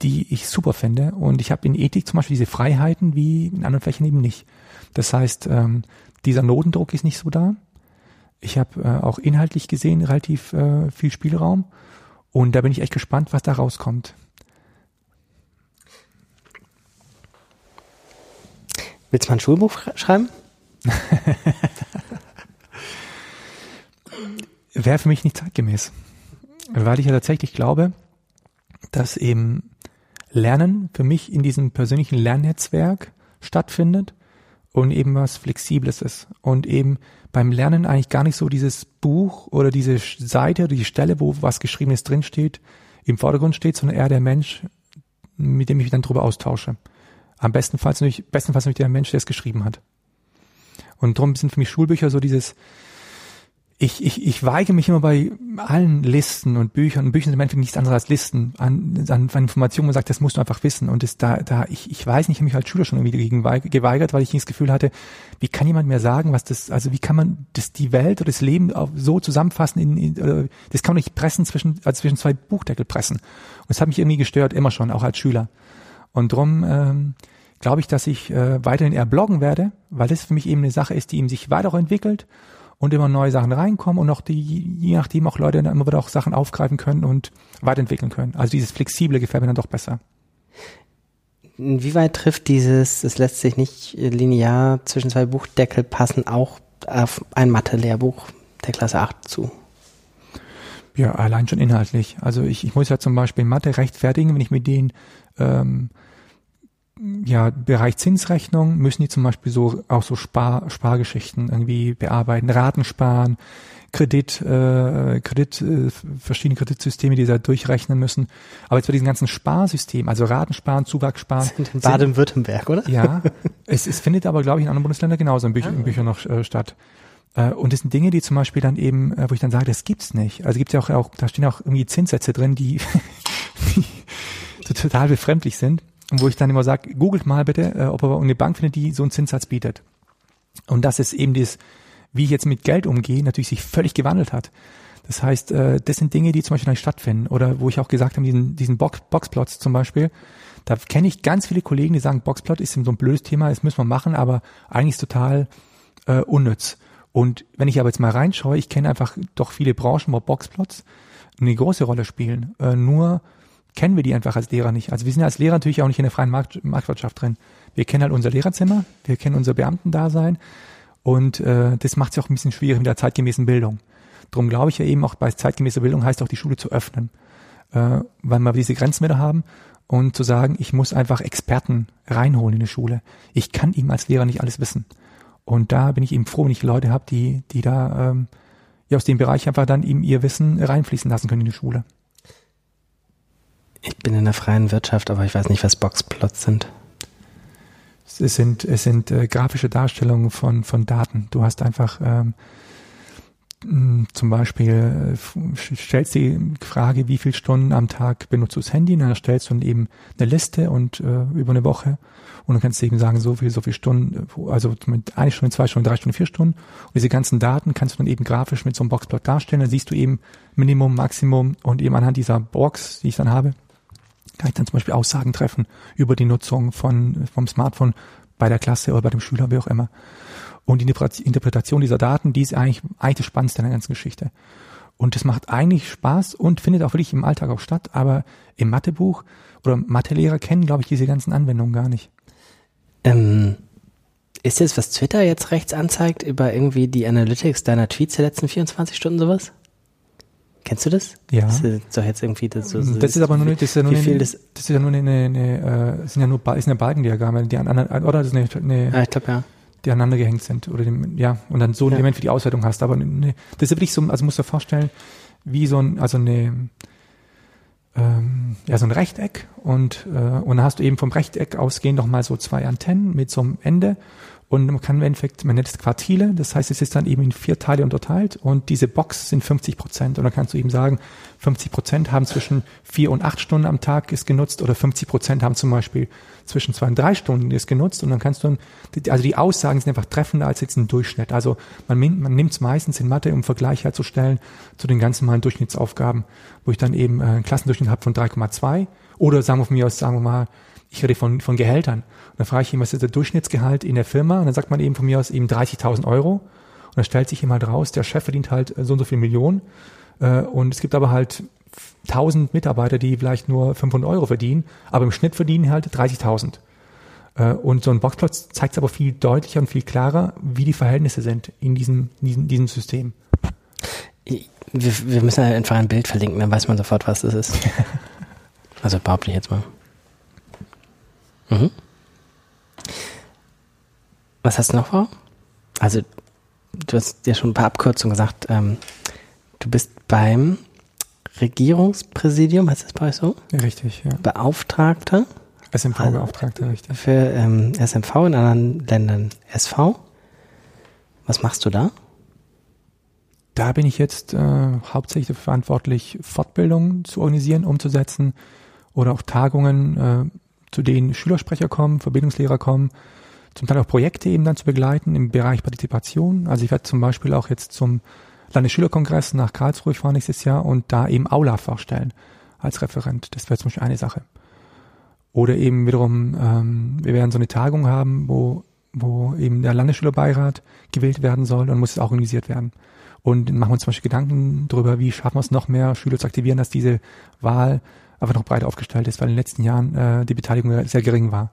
[SPEAKER 1] die ich super finde. Und ich habe in Ethik zum Beispiel diese Freiheiten wie in anderen Flächen eben nicht. Das heißt, ähm, dieser Notendruck ist nicht so da. Ich habe äh, auch inhaltlich gesehen relativ äh, viel Spielraum und da bin ich echt gespannt, was da rauskommt.
[SPEAKER 2] Willst du mal ein Schulbuch schreiben?
[SPEAKER 1] Wäre für mich nicht zeitgemäß, weil ich ja tatsächlich glaube, dass eben Lernen für mich in diesem persönlichen Lernnetzwerk stattfindet und eben was Flexibles ist. Und eben beim Lernen eigentlich gar nicht so dieses Buch oder diese Seite oder die Stelle, wo was Geschriebenes drinsteht, im Vordergrund steht, sondern eher der Mensch, mit dem ich mich dann drüber austausche. Am bestenfalls natürlich, bestenfalls natürlich der Mensch, der es geschrieben hat. Und darum sind für mich Schulbücher so dieses, ich, ich, ich weige mich immer bei allen Listen und Büchern, und Büchern sind im Endeffekt nichts anderes als Listen an, an, an Informationen und sagt, das musst du einfach wissen. Und das, da, da, ich, ich weiß nicht, ich habe mich als Schüler schon irgendwie dagegen geweigert, weil ich das Gefühl hatte, wie kann jemand mir sagen, was das, also wie kann man das die Welt oder das Leben so zusammenfassen in, in das kann man nicht pressen zwischen, also zwischen zwei Buchdeckel pressen. Und das hat mich irgendwie gestört, immer schon, auch als Schüler. Und drum ähm, glaube ich, dass ich äh, weiterhin eher bloggen werde, weil das für mich eben eine Sache ist, die eben sich weiterentwickelt und immer neue Sachen reinkommen und auch die, je nachdem auch Leute dann immer wieder auch Sachen aufgreifen können und weiterentwickeln können. Also dieses Flexible gefällt mir dann doch besser.
[SPEAKER 2] Inwieweit trifft dieses, es lässt sich nicht linear zwischen zwei Buchdeckel passen, auch auf ein Mathe-Lehrbuch der Klasse 8 zu?
[SPEAKER 1] Ja, allein schon inhaltlich. Also ich, ich muss ja zum Beispiel Mathe rechtfertigen, wenn ich mit denen ähm, ja, Bereich Zinsrechnung müssen die zum Beispiel so auch so Spar, Spargeschichten irgendwie bearbeiten, Raten sparen, Kredit, äh, Kredit, äh, verschiedene Kreditsysteme, die sie da durchrechnen müssen. Aber jetzt bei diesem ganzen Sparsystem, also Ratensparen, Zuwachssparen.
[SPEAKER 2] Sind in Baden-Württemberg, oder?
[SPEAKER 1] Ja. es, es findet aber, glaube ich, in anderen Bundesländern genauso in, Bücher, in Büchern noch äh, statt. Äh, und das sind Dinge, die zum Beispiel dann eben, äh, wo ich dann sage, das gibt's nicht. Also gibt's ja auch, auch da stehen auch irgendwie Zinssätze drin, die, die total befremdlich sind wo ich dann immer sage, googelt mal bitte, äh, ob ihr eine Bank findet, die so einen Zinssatz bietet. Und das ist eben das, wie ich jetzt mit Geld umgehe, natürlich sich völlig gewandelt hat. Das heißt, äh, das sind Dinge, die zum Beispiel nicht stattfinden. Oder wo ich auch gesagt habe, diesen, diesen Box, Boxplots zum Beispiel, da kenne ich ganz viele Kollegen, die sagen, Boxplot ist so ein blödes Thema, das müssen wir machen, aber eigentlich ist total äh, unnütz. Und wenn ich aber jetzt mal reinschaue, ich kenne einfach doch viele Branchen, wo Boxplots eine große Rolle spielen. Äh, nur kennen wir die einfach als Lehrer nicht. Also wir sind als Lehrer natürlich auch nicht in der freien Markt, Marktwirtschaft drin. Wir kennen halt unser Lehrerzimmer, wir kennen unser Beamtendasein und äh, das macht es auch ein bisschen schwierig mit der zeitgemäßen Bildung. Darum glaube ich ja eben auch bei zeitgemäßer Bildung heißt auch die Schule zu öffnen. äh, weil wir diese Grenzen wieder haben und zu sagen, ich muss einfach Experten reinholen in die Schule. Ich kann ihm als Lehrer nicht alles wissen. Und da bin ich eben froh, wenn ich Leute habe, die, die da ähm, ja aus dem Bereich einfach dann eben ihr Wissen reinfließen lassen können in die Schule.
[SPEAKER 2] Ich bin in der freien Wirtschaft, aber ich weiß nicht, was Boxplots sind.
[SPEAKER 1] Es sind, es sind äh, grafische Darstellungen von, von Daten. Du hast einfach ähm, zum Beispiel äh, stellst die Frage, wie viele Stunden am Tag benutzt du das Handy, und dann stellst du dann eben eine Liste und äh, über eine Woche und dann kannst du eben sagen, so viel, so viele Stunden, also mit eine Stunde, zwei Stunden, drei Stunden, vier Stunden. Und diese ganzen Daten kannst du dann eben grafisch mit so einem Boxplot darstellen. Dann siehst du eben Minimum, Maximum und eben anhand dieser Box, die ich dann habe, kann ich dann zum Beispiel Aussagen treffen über die Nutzung von, vom Smartphone bei der Klasse oder bei dem Schüler, wie auch immer. Und die Interpretation dieser Daten, die ist eigentlich, eigentlich das Spannendste in der ganzen Geschichte. Und das macht eigentlich Spaß und findet auch wirklich im Alltag auch statt, aber im Mathebuch oder Mathelehrer kennen, glaube ich, diese ganzen Anwendungen gar nicht.
[SPEAKER 2] Ähm, ist das, was Twitter jetzt rechts anzeigt, über irgendwie die Analytics deiner Tweets der letzten 24 Stunden sowas? Kennst du das?
[SPEAKER 1] Ja.
[SPEAKER 2] Das ist doch jetzt irgendwie das so.
[SPEAKER 1] so das ist aber nur, das ist ja nur,
[SPEAKER 2] wie
[SPEAKER 1] eine,
[SPEAKER 2] das,
[SPEAKER 1] das ist ja nur eine, eine, eine äh, sind ja nur, ist eine Balkendiagramme, die aneinander, oder das ist eine, eine
[SPEAKER 2] ja, ich glaube ja.
[SPEAKER 1] die aneinander gehängt sind oder dem, ja, und dann so ein
[SPEAKER 2] Ja.
[SPEAKER 1] Element für die Auswertung hast. Aber ne, das ist wirklich so, also musst du dir vorstellen, wie so ein, also eine, ähm, ja, so ein Rechteck und, äh, und dann hast du eben vom Rechteck ausgehend noch mal so zwei Antennen mit so einem Ende und man kann im Endeffekt, man nennt es Quartile, das heißt, es ist dann eben in vier Teile unterteilt und diese Box sind 50 Prozent und dann kannst du eben sagen, 50 Prozent haben zwischen vier und acht Stunden am Tag ist genutzt oder 50 Prozent haben zum Beispiel zwischen zwei und drei Stunden ist genutzt und dann kannst du, also die Aussagen sind einfach treffender als jetzt ein Durchschnitt. Also man, man nimmt es meistens in Mathe, um Vergleich herzustellen zu den ganz normalen Durchschnittsaufgaben, wo ich dann eben äh, einen Klassendurchschnitt habe von 3,2 oder sagen wir von mir aus, sagen wir mal, ich rede von, von Gehältern. Und dann frage ich ihn, was ist der Durchschnittsgehalt in der Firma? Und dann sagt man eben von mir aus eben 30.000 Euro. Und dann stellt sich ihm halt raus, der Chef verdient halt äh, so und so viel Millionen. Äh, Und es gibt aber halt 1000 Mitarbeiter, die vielleicht nur 500 Euro verdienen, aber im Schnitt verdienen halt 30.000. Äh, Und so ein Boxplot zeigt es aber viel deutlicher und viel klarer, wie die Verhältnisse sind in diesem, diesem, diesem System.
[SPEAKER 2] Wir, wir müssen halt einfach ein Bild verlinken, dann weiß man sofort, was das ist. also behaupte ich jetzt mal. Mhm. Was hast du noch vor? Also, du hast ja schon ein paar Abkürzungen gesagt. Ähm, du bist beim Regierungspräsidium, heißt das bei euch so?
[SPEAKER 1] Richtig, ja.
[SPEAKER 2] Beauftragter
[SPEAKER 1] SMV-Beauftragter, richtig.
[SPEAKER 2] für ähm, SMV in anderen Ländern SV. Was machst du da?
[SPEAKER 1] Da bin ich jetzt äh, hauptsächlich verantwortlich, Fortbildungen zu organisieren, umzusetzen oder auch Tagungen, äh, zu denen Schülersprecher kommen, Verbindungslehrer kommen, zum Teil auch Projekte eben dann zu begleiten im Bereich Partizipation. Also ich werde zum Beispiel auch jetzt zum Landesschülerkongress nach Karlsruhe fahren nächstes Jahr und da eben Aula vorstellen als Referent. Das wäre zum Beispiel eine Sache. Oder eben wiederum, ähm, wir werden so eine Tagung haben, wo, wo eben der Landesschülerbeirat gewählt werden soll und muss es auch organisiert werden. Und machen wir uns zum Beispiel Gedanken darüber, wie schaffen wir es noch mehr Schüler zu aktivieren, dass diese Wahl einfach noch breiter aufgestellt ist, weil in den letzten Jahren äh, die Beteiligung sehr gering war.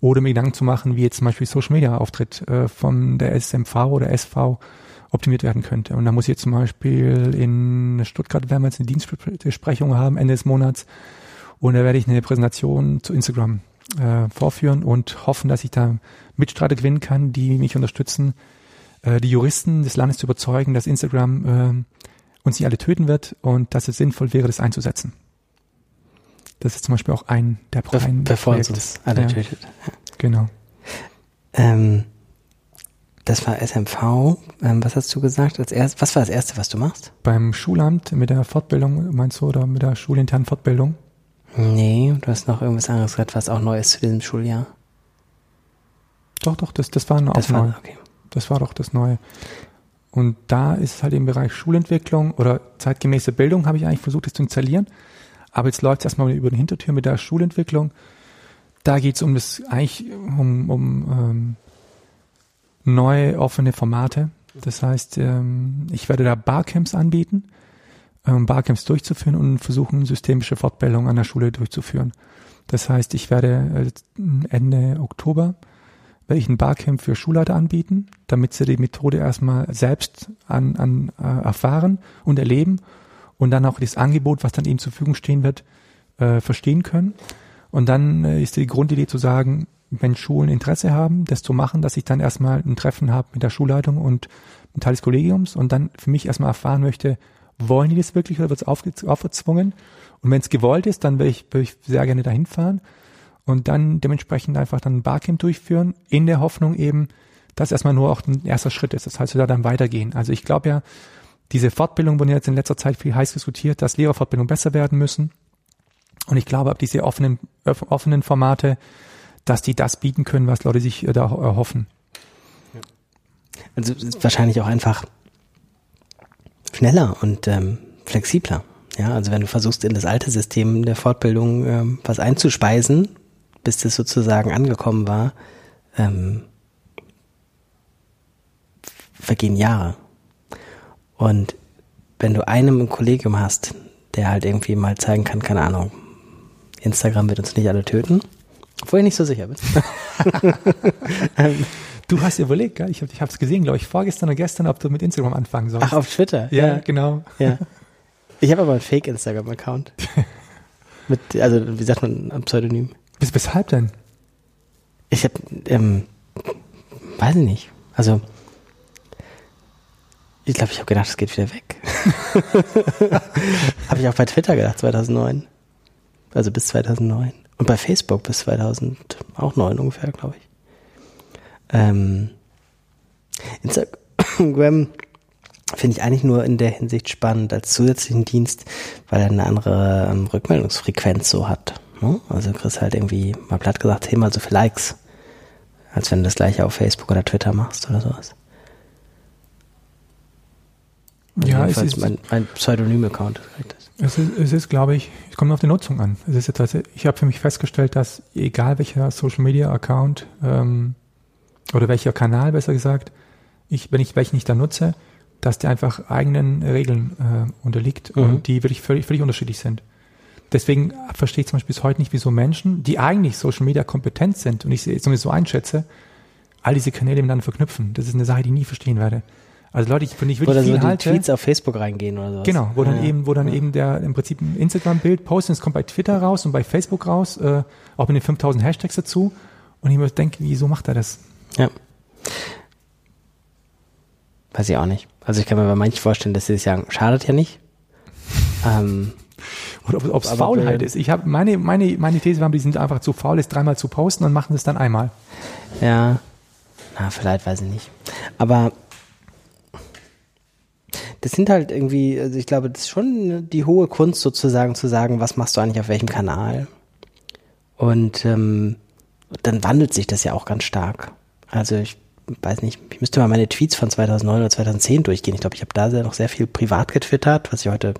[SPEAKER 1] Oder mir Gedanken zu machen, wie jetzt zum Beispiel Social Media Auftritt äh, von der SMV oder SV optimiert werden könnte. Und da muss ich jetzt zum Beispiel in Stuttgart werden wir jetzt eine Dienstbesprechung haben Ende des Monats und da werde ich eine Präsentation zu Instagram äh, vorführen und hoffen, dass ich da Mitstreiter gewinnen kann, die mich unterstützen, äh, die Juristen des Landes zu überzeugen, dass Instagram äh, uns nicht alle töten wird und dass es sinnvoll wäre, das einzusetzen. Das ist zum Beispiel auch ein der
[SPEAKER 2] Be
[SPEAKER 1] ein
[SPEAKER 2] das alle
[SPEAKER 1] Ja. Genau.
[SPEAKER 2] Ähm, das war SMV. Ähm, was hast du gesagt? Als erst, was war das Erste, was du machst?
[SPEAKER 1] Beim Schulamt mit der Fortbildung, meinst du, oder mit der schulinternen Fortbildung?
[SPEAKER 2] Nee, du hast noch irgendwas anderes gesagt, was auch neu ist zu diesem Schuljahr.
[SPEAKER 1] Doch, doch, das, das war eine
[SPEAKER 2] Das
[SPEAKER 1] Aufnahme.
[SPEAKER 2] war, okay.
[SPEAKER 1] Das war doch das Neue. Und da ist es halt im Bereich Schulentwicklung oder zeitgemäße Bildung, habe ich eigentlich versucht, das zu installieren. Aber jetzt läuft es erstmal über die Hintertür mit der Schulentwicklung. Da geht es um das eigentlich um, um ähm, neue offene Formate. Das heißt, ähm, ich werde da Barcamps anbieten, ähm, Barcamps durchzuführen und versuchen, systemische Fortbildung an der Schule durchzuführen. Das heißt, ich werde äh, Ende Oktober werde ich ein Barcamp für Schulleiter anbieten, damit sie die Methode erstmal selbst an, an äh, erfahren und erleben und dann auch das Angebot, was dann eben zur Verfügung stehen wird, äh, verstehen können. Und dann äh, ist die Grundidee zu sagen, wenn Schulen Interesse haben, das zu machen, dass ich dann erstmal ein Treffen habe mit der Schulleitung und ein Teil des Kollegiums und dann für mich erstmal erfahren möchte, wollen die das wirklich oder wird es aufgezwungen? Und wenn es gewollt ist, dann will ich, will ich sehr gerne dahin fahren und dann dementsprechend einfach dann ein Barcamp durchführen, in der Hoffnung eben, dass erstmal nur auch ein erster Schritt ist. Das heißt, wir da dann weitergehen. Also ich glaube ja, diese Fortbildung wurden jetzt in letzter Zeit viel heiß diskutiert, dass Lehrerfortbildungen besser werden müssen. Und ich glaube, ab diese offenen, offenen Formate, dass die das bieten können, was Leute sich da erhoffen.
[SPEAKER 2] Also wahrscheinlich auch einfach schneller und ähm, flexibler. Ja, also wenn du versuchst, in das alte System der Fortbildung ähm, was einzuspeisen, bis das sozusagen angekommen war, ähm, vergehen Jahre. Und wenn du einen im Kollegium hast, der halt irgendwie mal zeigen kann, keine Ahnung, Instagram wird uns nicht alle töten, obwohl ich nicht so sicher bin.
[SPEAKER 1] du hast überlegt, gell? ich habe es gesehen, glaube ich, vorgestern oder gestern, ob du mit Instagram anfangen sollst.
[SPEAKER 2] Ach, auf Twitter?
[SPEAKER 1] Ja, ja. genau.
[SPEAKER 2] Ja. Ich habe aber einen Fake-Instagram-Account. mit, also wie sagt man, ein Pseudonym.
[SPEAKER 1] Bis, weshalb denn?
[SPEAKER 2] Ich habe, ähm, weiß ich nicht. Also, ich glaube, ich habe gedacht, es geht wieder weg. habe ich auch bei Twitter gedacht, 2009. Also bis 2009. Und bei Facebook bis 2009 ungefähr, glaube ich. Ähm, Instagram finde ich eigentlich nur in der Hinsicht spannend als zusätzlichen Dienst, weil er eine andere ähm, Rückmeldungsfrequenz so hat. Ne? Also du kriegst halt irgendwie, mal platt gesagt, zehnmal so viele Likes, als wenn du das gleiche auf Facebook oder Twitter machst oder sowas.
[SPEAKER 1] Ja, es ist
[SPEAKER 2] mein, mein Pseudonym-Account.
[SPEAKER 1] Es ist, es ist, glaube ich, es kommt auf die Nutzung an. Es ist jetzt, ich habe für mich festgestellt, dass egal welcher Social Media Account ähm, oder welcher Kanal, besser gesagt, ich, wenn ich welchen nicht da nutze, dass der einfach eigenen Regeln äh, unterliegt mhm. und die wirklich völlig, völlig unterschiedlich sind. Deswegen verstehe ich zum Beispiel bis heute nicht, wieso Menschen, die eigentlich Social Media kompetent sind und ich sie zumindest so einschätze, all diese Kanäle miteinander verknüpfen. Das ist eine Sache, die ich nie verstehen werde. Also Leute, ich, wenn ich wirklich
[SPEAKER 2] oder
[SPEAKER 1] viel
[SPEAKER 2] so die
[SPEAKER 1] halte,
[SPEAKER 2] Tweets auf Facebook reingehen oder so.
[SPEAKER 1] Genau, wo dann eben, wo dann ja. eben der im Prinzip ein Instagram-Bild postet, es kommt bei Twitter raus und bei Facebook raus, äh, auch mit den 5000 Hashtags dazu. Und ich mir denke, wieso macht er das?
[SPEAKER 2] Ja. Weiß ich auch nicht. Also ich kann mir bei manchen vorstellen, dass sie sich sagen, schadet ja nicht.
[SPEAKER 1] ähm, Oder ob es Faulheit ist. Ich habe meine, meine, meine These war, die sind einfach zu faul, es dreimal zu posten und machen es dann einmal.
[SPEAKER 2] Ja. Na, vielleicht weiß ich nicht. Aber das sind halt irgendwie, also ich glaube, das ist schon die hohe Kunst sozusagen zu sagen, was machst du eigentlich auf welchem Kanal. Und ähm, dann wandelt sich das ja auch ganz stark. Also ich weiß nicht, ich müsste mal meine Tweets von 2009 oder 2010 durchgehen. Ich glaube, ich habe da sehr, noch sehr viel privat getwittert, was ich heute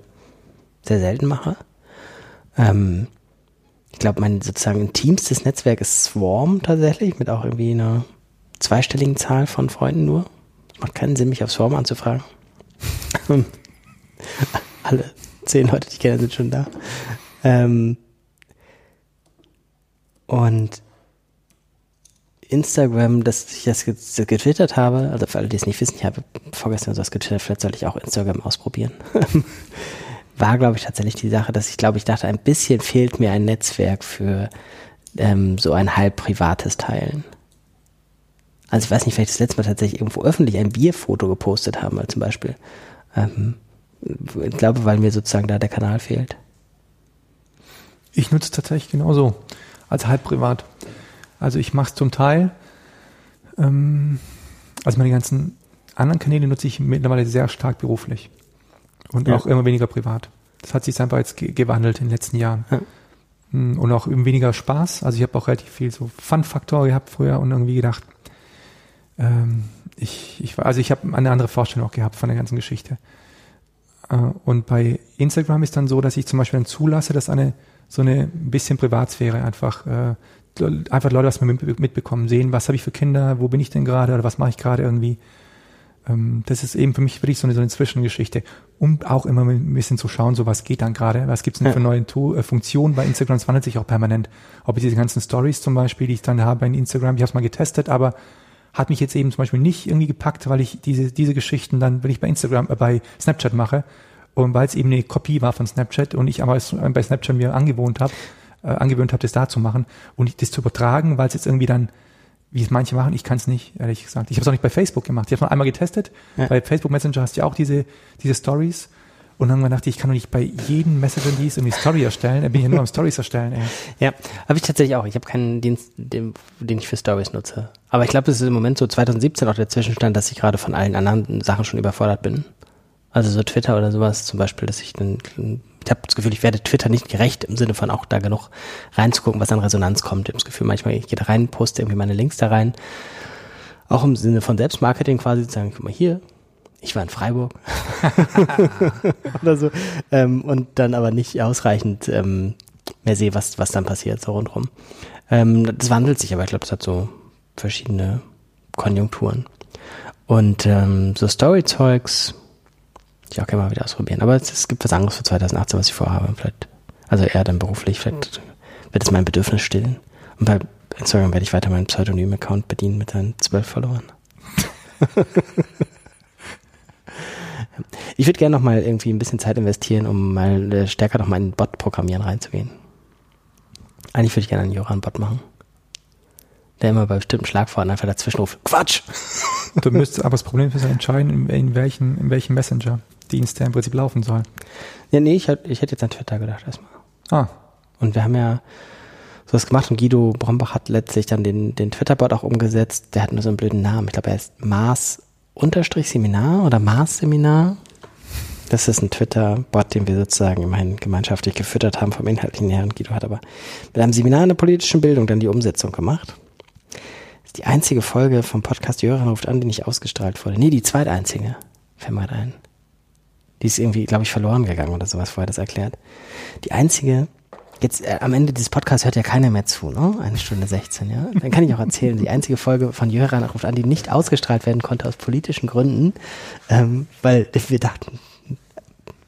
[SPEAKER 2] sehr selten mache. Ähm, ich glaube, mein sozusagen intimstes Netzwerk ist Swarm tatsächlich, mit auch irgendwie einer zweistelligen Zahl von Freunden nur. Macht keinen Sinn, mich auf Swarm anzufragen. Alle zehn Leute, die ich kenne, sind schon da. Ähm, und Instagram, dass ich das getwittert habe, also für alle, die es nicht wissen, ich habe vorgestern sowas getwittert, vielleicht soll ich auch Instagram ausprobieren. War, glaube ich, tatsächlich die Sache, dass ich glaube, ich dachte, ein bisschen fehlt mir ein Netzwerk für ähm, so ein halb privates Teilen. Also ich weiß nicht, vielleicht das letzte Mal tatsächlich irgendwo öffentlich ein Bierfoto gepostet haben, weil zum Beispiel. Ähm, ich glaube, weil mir sozusagen da der Kanal fehlt.
[SPEAKER 1] Ich nutze es tatsächlich genauso, als halb privat. Also ich mache es zum Teil, ähm, also meine ganzen anderen Kanäle nutze ich mittlerweile sehr stark beruflich und ja. auch immer weniger privat. Das hat sich einfach jetzt gewandelt in den letzten Jahren. Ja. Hm, und auch eben weniger Spaß. Also ich habe auch relativ viel so Fun-Faktor gehabt früher und irgendwie gedacht, ähm, ich, ich, also ich habe eine andere Vorstellung auch gehabt von der ganzen Geschichte. Äh, und bei Instagram ist dann so, dass ich zum Beispiel dann zulasse, dass eine so eine bisschen Privatsphäre einfach äh, einfach Leute was mitbekommen, sehen, was habe ich für Kinder, wo bin ich denn gerade oder was mache ich gerade irgendwie. Ähm, das ist eben für mich wirklich so eine, so eine Zwischengeschichte, um auch immer ein bisschen zu schauen, so was geht dann gerade, was gibt es denn ja. für neue tu äh, Funktionen bei Instagram, es wandelt sich auch permanent. Ob ich diese ganzen Stories zum Beispiel, die ich dann habe in Instagram, ich habe es mal getestet, aber hat mich jetzt eben zum Beispiel nicht irgendwie gepackt, weil ich diese, diese Geschichten dann, wenn ich bei Instagram, äh, bei Snapchat mache, Und weil es eben eine Kopie war von Snapchat und ich aber es bei Snapchat mir angewohnt habe, äh, angewöhnt habe, das da zu machen und das zu übertragen, weil es jetzt irgendwie dann wie es manche machen, ich kann es nicht, ehrlich gesagt. Ich habe es auch nicht bei Facebook gemacht. Ich habe es noch einmal getestet. Ja. Bei Facebook Messenger hast du ja auch diese, diese Stories. Und dann dachte ich, ich kann doch nicht bei jedem Messenger Dienst irgendwie Story erstellen. Da bin ich ja nur am Stories erstellen. Ey.
[SPEAKER 2] Ja, habe ich tatsächlich auch. Ich habe keinen Dienst, den, den ich für Stories nutze. Aber ich glaube, das ist im Moment so 2017 auch der Zwischenstand, dass ich gerade von allen anderen Sachen schon überfordert bin. Also so Twitter oder sowas zum Beispiel, dass ich dann ich habe das Gefühl, ich werde Twitter nicht gerecht im Sinne von auch da genug reinzugucken, was an Resonanz kommt. Ich habe das Gefühl, manchmal ich gehe da rein, poste irgendwie meine Links da rein. Auch im Sinne von Selbstmarketing quasi zu sagen, guck mal hier, ich war in Freiburg oder so. Ähm, und dann aber nicht ausreichend ähm, mehr sehe, was, was dann passiert, so rundherum. Ähm, das wandelt sich, aber ich glaube, es hat so verschiedene Konjunkturen. Und ähm, so Story-Zeugs, ich auch gerne mal wieder ausprobieren. Aber es, es, gibt was anderes für 2018, was ich vorhabe. Vielleicht, also eher dann beruflich, vielleicht wird es mein Bedürfnis stillen. Und bei Instagram werde ich weiter meinen Pseudonym-Account bedienen mit seinen zwölf Followern. ich würde gerne noch mal irgendwie ein bisschen Zeit investieren, um mal äh, stärker noch mal in Bot-Programmieren reinzugehen. Eigentlich würde ich gerne einen Joran-Bot machen. Der immer bei bestimmten Schlagworten einfach dazwischen ruft, Quatsch!
[SPEAKER 1] Du müsstest aber das Problem ist entscheiden, in, welchen, in welchem Messenger. Dienst, der im Prinzip laufen soll.
[SPEAKER 2] Ja, nee, ich, ich hätte jetzt an Twitter gedacht erstmal.
[SPEAKER 1] Ah.
[SPEAKER 2] Und wir haben ja sowas gemacht und Guido Brombach hat letztlich dann den, den Twitter-Bot auch umgesetzt. Der hat nur so einen blöden Namen. Ich glaube, er ist Mars-Seminar oder Mars-Seminar. Das ist ein Twitter-Bot, den wir sozusagen immerhin gemeinschaftlich gefüttert haben vom Inhaltlichen her. Und Guido hat aber mit einem Seminar in der politischen Bildung dann die Umsetzung gemacht. Das ist die einzige Folge vom Podcast Jöran ruft an, die nicht ausgestrahlt wurde. Nee, die zweiteinzige. Fällt mir ein. Die ist irgendwie, glaube ich, verloren gegangen oder sowas, vorher das erklärt. Die einzige, jetzt äh, am Ende dieses Podcasts hört ja keiner mehr zu, ne? Eine Stunde 16, ja? Dann kann ich auch erzählen, die einzige Folge von Jöran ruft an, die nicht ausgestrahlt werden konnte aus politischen Gründen, ähm, weil wir dachten,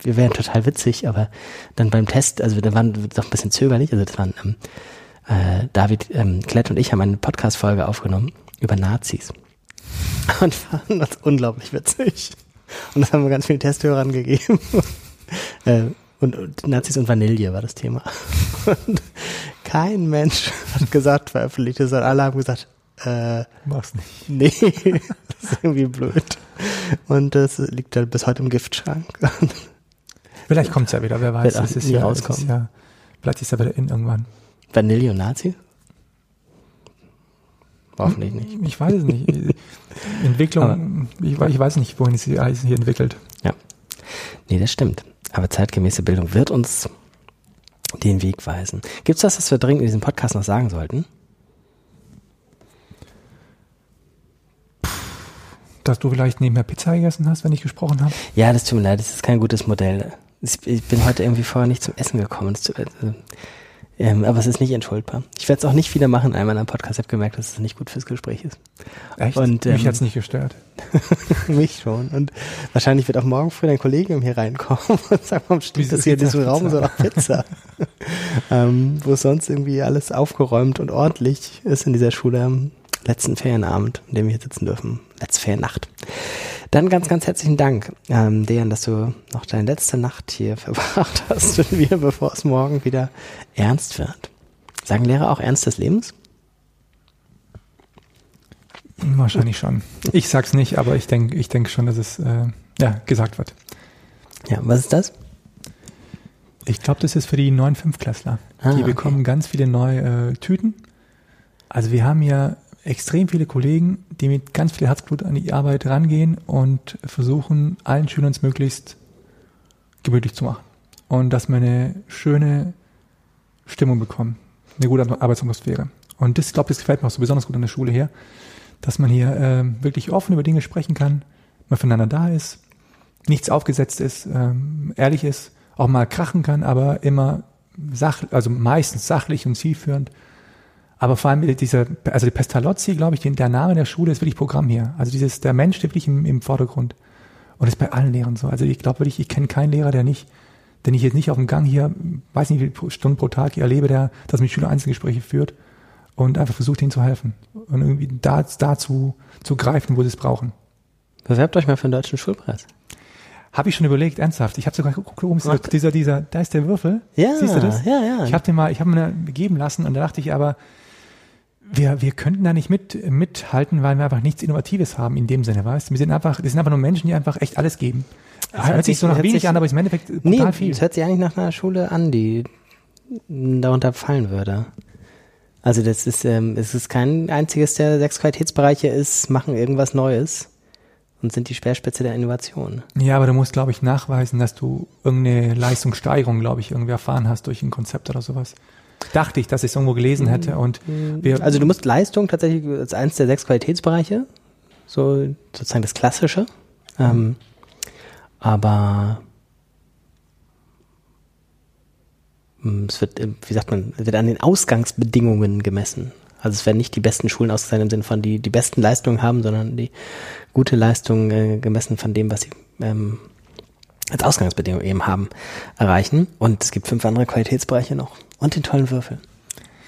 [SPEAKER 2] wir wären total witzig, aber dann beim Test, also wir waren doch ein bisschen zögerlich, also das waren ähm, äh, David ähm, Klett und ich haben eine Podcast-Folge aufgenommen über Nazis und fanden das unglaublich witzig. Und das haben wir ganz vielen Testhörern gegeben. äh, und, und, Nazis und Vanille war das Thema. Und kein Mensch hat gesagt, veröffentlicht es, sondern alle haben gesagt, äh,
[SPEAKER 1] Mach's nicht.
[SPEAKER 2] Nee, das ist irgendwie blöd. Und das liegt halt bis heute im Giftschrank.
[SPEAKER 1] Vielleicht kommt's ja wieder, wer weiß.
[SPEAKER 2] Es ist, ja, es ist ja,
[SPEAKER 1] vielleicht ist er wieder in irgendwann.
[SPEAKER 2] Vanille und Nazi? Hoffentlich
[SPEAKER 1] hm,
[SPEAKER 2] nicht.
[SPEAKER 1] Ich weiß es nicht. Entwicklung, ich, ich, weiß nicht, wohin es sich hier entwickelt.
[SPEAKER 2] Ja. Nee, das stimmt. Aber zeitgemäße Bildung wird uns den Weg weisen. Gibt es das, was wir dringend in diesem Podcast noch sagen sollten?
[SPEAKER 1] Dass du vielleicht nebenher Pizza gegessen hast, wenn ich gesprochen habe?
[SPEAKER 2] Ja, das tut mir leid, das ist kein gutes Modell. Ich bin heute irgendwie vorher nicht zum Essen gekommen. Ähm, aber es ist nicht entschuldbar. Ich werde es auch nicht wieder machen in einem anderen Podcast. Ich habe gemerkt, dass es nicht gut fürs Gespräch ist.
[SPEAKER 1] Echt? Und, ähm, mich hat's nicht gestört.
[SPEAKER 2] mich schon. Und wahrscheinlich wird auch morgen früh dein Kollegium hier reinkommen und sagen, warum steht das hier in diesem Raum so nach Pizza? ähm, wo sonst irgendwie alles aufgeräumt und ordentlich ist in dieser Schule am letzten Ferienabend, in dem wir hier sitzen dürfen. Letzte Feriennacht. Dann ganz, ganz herzlichen Dank, ähm, Dejan, dass du noch deine letzte Nacht hier verbracht hast und wir, bevor es morgen wieder ernst wird. Sagen Lehrer auch Ernst des Lebens?
[SPEAKER 1] Wahrscheinlich schon. Ich sag's nicht, aber ich denke ich denk schon, dass es äh, ja, gesagt wird.
[SPEAKER 2] Ja, was ist das?
[SPEAKER 1] Ich glaube, das ist für die neuen Fünfklässler. Ah, die bekommen okay. ganz viele neue äh, Tüten. Also wir haben ja extrem viele Kollegen, die mit ganz viel Herzblut an die Arbeit rangehen und versuchen, allen Schülern es möglichst gemütlich zu machen. Und dass wir eine schöne Stimmung bekommen, eine gute Arbeitsatmosphäre. Und das, glaube ich, gefällt mir auch so besonders gut an der Schule her, dass man hier äh, wirklich offen über Dinge sprechen kann, man füreinander da ist, nichts aufgesetzt ist, ähm, ehrlich ist, auch mal krachen kann, aber immer sach, also meistens sachlich und zielführend aber vor allem dieser, also die Pestalozzi, glaube ich, der Name der Schule ist wirklich Programm hier. Also dieses, der Mensch steht wirklich im, im Vordergrund. Und das ist bei allen Lehrern so. Also ich glaube wirklich, ich kenne keinen Lehrer, der nicht, den ich jetzt nicht auf dem Gang hier, weiß nicht wie viele Stunden pro Tag erlebe, der das mit Schülern Einzelgespräche führt und einfach versucht, ihnen zu helfen. Und irgendwie da, dazu zu greifen, wo sie es brauchen.
[SPEAKER 2] Bewerbt euch mal für den deutschen Schulpreis.
[SPEAKER 1] Habe ich schon überlegt, ernsthaft. Ich habe sogar guck, guck, dieser, dieser, dieser, da ist der Würfel.
[SPEAKER 2] Ja,
[SPEAKER 1] Siehst du das?
[SPEAKER 2] ja, ja.
[SPEAKER 1] Ich habe den mal, ich habe mir geben lassen und da dachte ich aber, wir, wir könnten da nicht mit, mithalten, weil wir einfach nichts Innovatives haben in dem Sinne, weißt du? Wir sind einfach, das sind einfach nur Menschen, die einfach echt alles geben.
[SPEAKER 2] Das
[SPEAKER 1] hört,
[SPEAKER 2] hört
[SPEAKER 1] sich so nach wenig
[SPEAKER 2] sich-
[SPEAKER 1] an, aber ist im Endeffekt
[SPEAKER 2] Nee,
[SPEAKER 1] total viel.
[SPEAKER 2] das hört sich eigentlich nach einer Schule an, die darunter fallen würde. Also das ist, ähm, es ist kein einziges der sechs Qualitätsbereiche ist, machen irgendwas Neues und sind die Speerspitze der Innovation.
[SPEAKER 1] Ja, aber du musst, glaube ich, nachweisen, dass du irgendeine Leistungssteigerung, glaube ich, irgendwie erfahren hast durch ein Konzept oder sowas. Dachte ich, dass ich es irgendwo gelesen hätte und wir,
[SPEAKER 2] Also du musst Leistung tatsächlich als eins der sechs Qualitätsbereiche, so sozusagen das Klassische. Ähm, aber mm, es wird, äh, wie sagt man, es wird an den Ausgangsbedingungen gemessen. Also es werden nicht die besten Schulen ausgezeichnet im Sinne von die die besten Leistungen haben, sondern die gute Leistung äh, gemessen von dem, was sie ähm, als Ausgangsbedingung eben haben, erreichen. Und es gibt fünf andere Qualitätsbereiche noch. Und den tollen Würfel.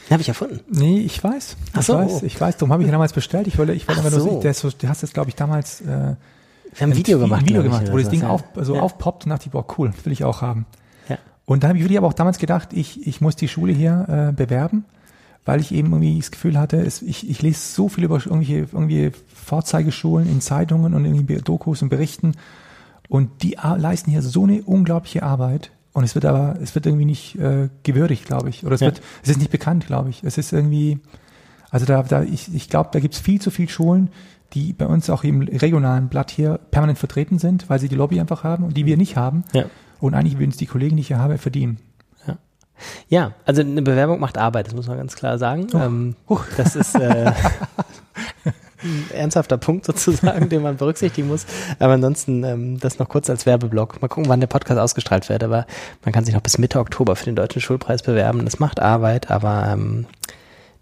[SPEAKER 2] Den habe ich erfunden.
[SPEAKER 1] Nee, ich weiß.
[SPEAKER 2] Ach
[SPEAKER 1] ich
[SPEAKER 2] so.
[SPEAKER 1] weiß, ich weiß, darum habe ich ihn damals bestellt. Ich wollte, ich wollte
[SPEAKER 2] Ach
[SPEAKER 1] aber nur
[SPEAKER 2] so.
[SPEAKER 1] der, ist so, der hast jetzt, glaube ich, damals äh,
[SPEAKER 2] Wir haben ein Video gemacht.
[SPEAKER 1] Video
[SPEAKER 2] ich,
[SPEAKER 1] gemacht,
[SPEAKER 2] oder
[SPEAKER 1] wo das Ding auf, so
[SPEAKER 2] ja.
[SPEAKER 1] aufpoppt und dachte ich, boah, cool, will ich auch haben.
[SPEAKER 2] Ja.
[SPEAKER 1] Und dann habe ich wirklich aber auch damals gedacht, ich, ich muss die Schule hier äh, bewerben, weil ich eben irgendwie das Gefühl hatte, es, ich, ich lese so viel über irgendwelche, irgendwie Vorzeigeschulen in Zeitungen und irgendwie Dokus und Berichten und die leisten hier so eine unglaubliche Arbeit und es wird aber, es wird irgendwie nicht äh, gewürdigt, glaube ich, oder es
[SPEAKER 2] Ja.
[SPEAKER 1] wird, es ist nicht bekannt, glaube ich. Es ist irgendwie, also da, da ich, ich glaube, da gibt's viel zu viel Schulen, die bei uns auch im regionalen Blatt hier permanent vertreten sind, weil sie die Lobby einfach haben und die wir nicht haben.
[SPEAKER 2] Ja.
[SPEAKER 1] Und eigentlich würden es die Kollegen, die ich hier habe, verdienen.
[SPEAKER 2] Ja, also eine Bewerbung macht Arbeit, das muss man ganz klar sagen.
[SPEAKER 1] Oh.
[SPEAKER 2] Ähm,
[SPEAKER 1] Huch.
[SPEAKER 2] das ist äh, ernsthafter Punkt sozusagen, den man berücksichtigen muss. Aber ansonsten ähm, das noch kurz als Werbeblock. Mal gucken, wann der Podcast ausgestrahlt wird. Aber man kann sich noch bis Mitte Oktober für den Deutschen Schulpreis bewerben. Das macht Arbeit, aber ähm,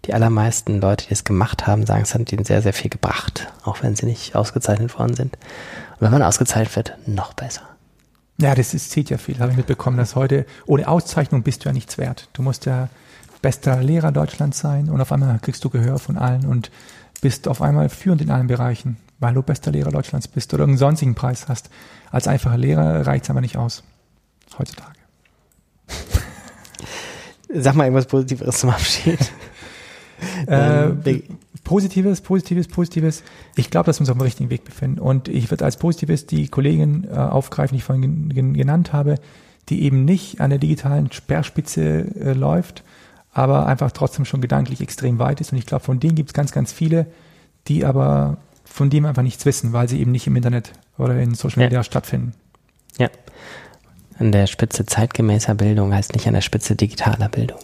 [SPEAKER 2] die allermeisten Leute, die es gemacht haben, sagen, es hat ihnen sehr, sehr viel gebracht, auch wenn sie nicht ausgezeichnet worden sind. Und wenn man ausgezeichnet wird, noch besser.
[SPEAKER 1] Ja, das ist, zieht ja viel, habe ich mitbekommen, dass heute ohne Auszeichnung bist du ja nichts wert. Du musst ja bester Lehrer Deutschlands sein und auf einmal kriegst du Gehör von allen und bist auf einmal führend in allen Bereichen, weil du bester Lehrer Deutschlands bist oder irgendeinen sonstigen Preis hast. Als einfacher Lehrer reicht's aber nicht aus. Heutzutage.
[SPEAKER 2] Sag mal irgendwas Positives zum Abschied.
[SPEAKER 1] Äh,
[SPEAKER 2] Ähm,
[SPEAKER 1] Positives, Positives, Positives. Ich glaube, dass wir uns auf dem richtigen Weg befinden. Und ich würde als Positives die Kollegen äh, aufgreifen, die ich vorhin gen gen genannt habe, die eben nicht an der digitalen Speerspitze äh, läuft, aber einfach trotzdem schon gedanklich extrem weit ist. Und ich glaube, von denen gibt es ganz, ganz viele, die aber von dem einfach nichts wissen, weil sie eben nicht im Internet oder in Social
[SPEAKER 2] Ja.
[SPEAKER 1] Media stattfinden.
[SPEAKER 2] Ja. An der Spitze zeitgemäßer Bildung heißt nicht an der Spitze digitaler Bildung.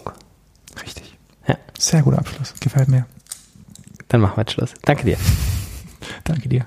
[SPEAKER 1] Richtig.
[SPEAKER 2] Ja.
[SPEAKER 1] Sehr guter Abschluss. Gefällt mir.
[SPEAKER 2] Dann machen wir jetzt Schluss. Danke dir.
[SPEAKER 1] Danke dir.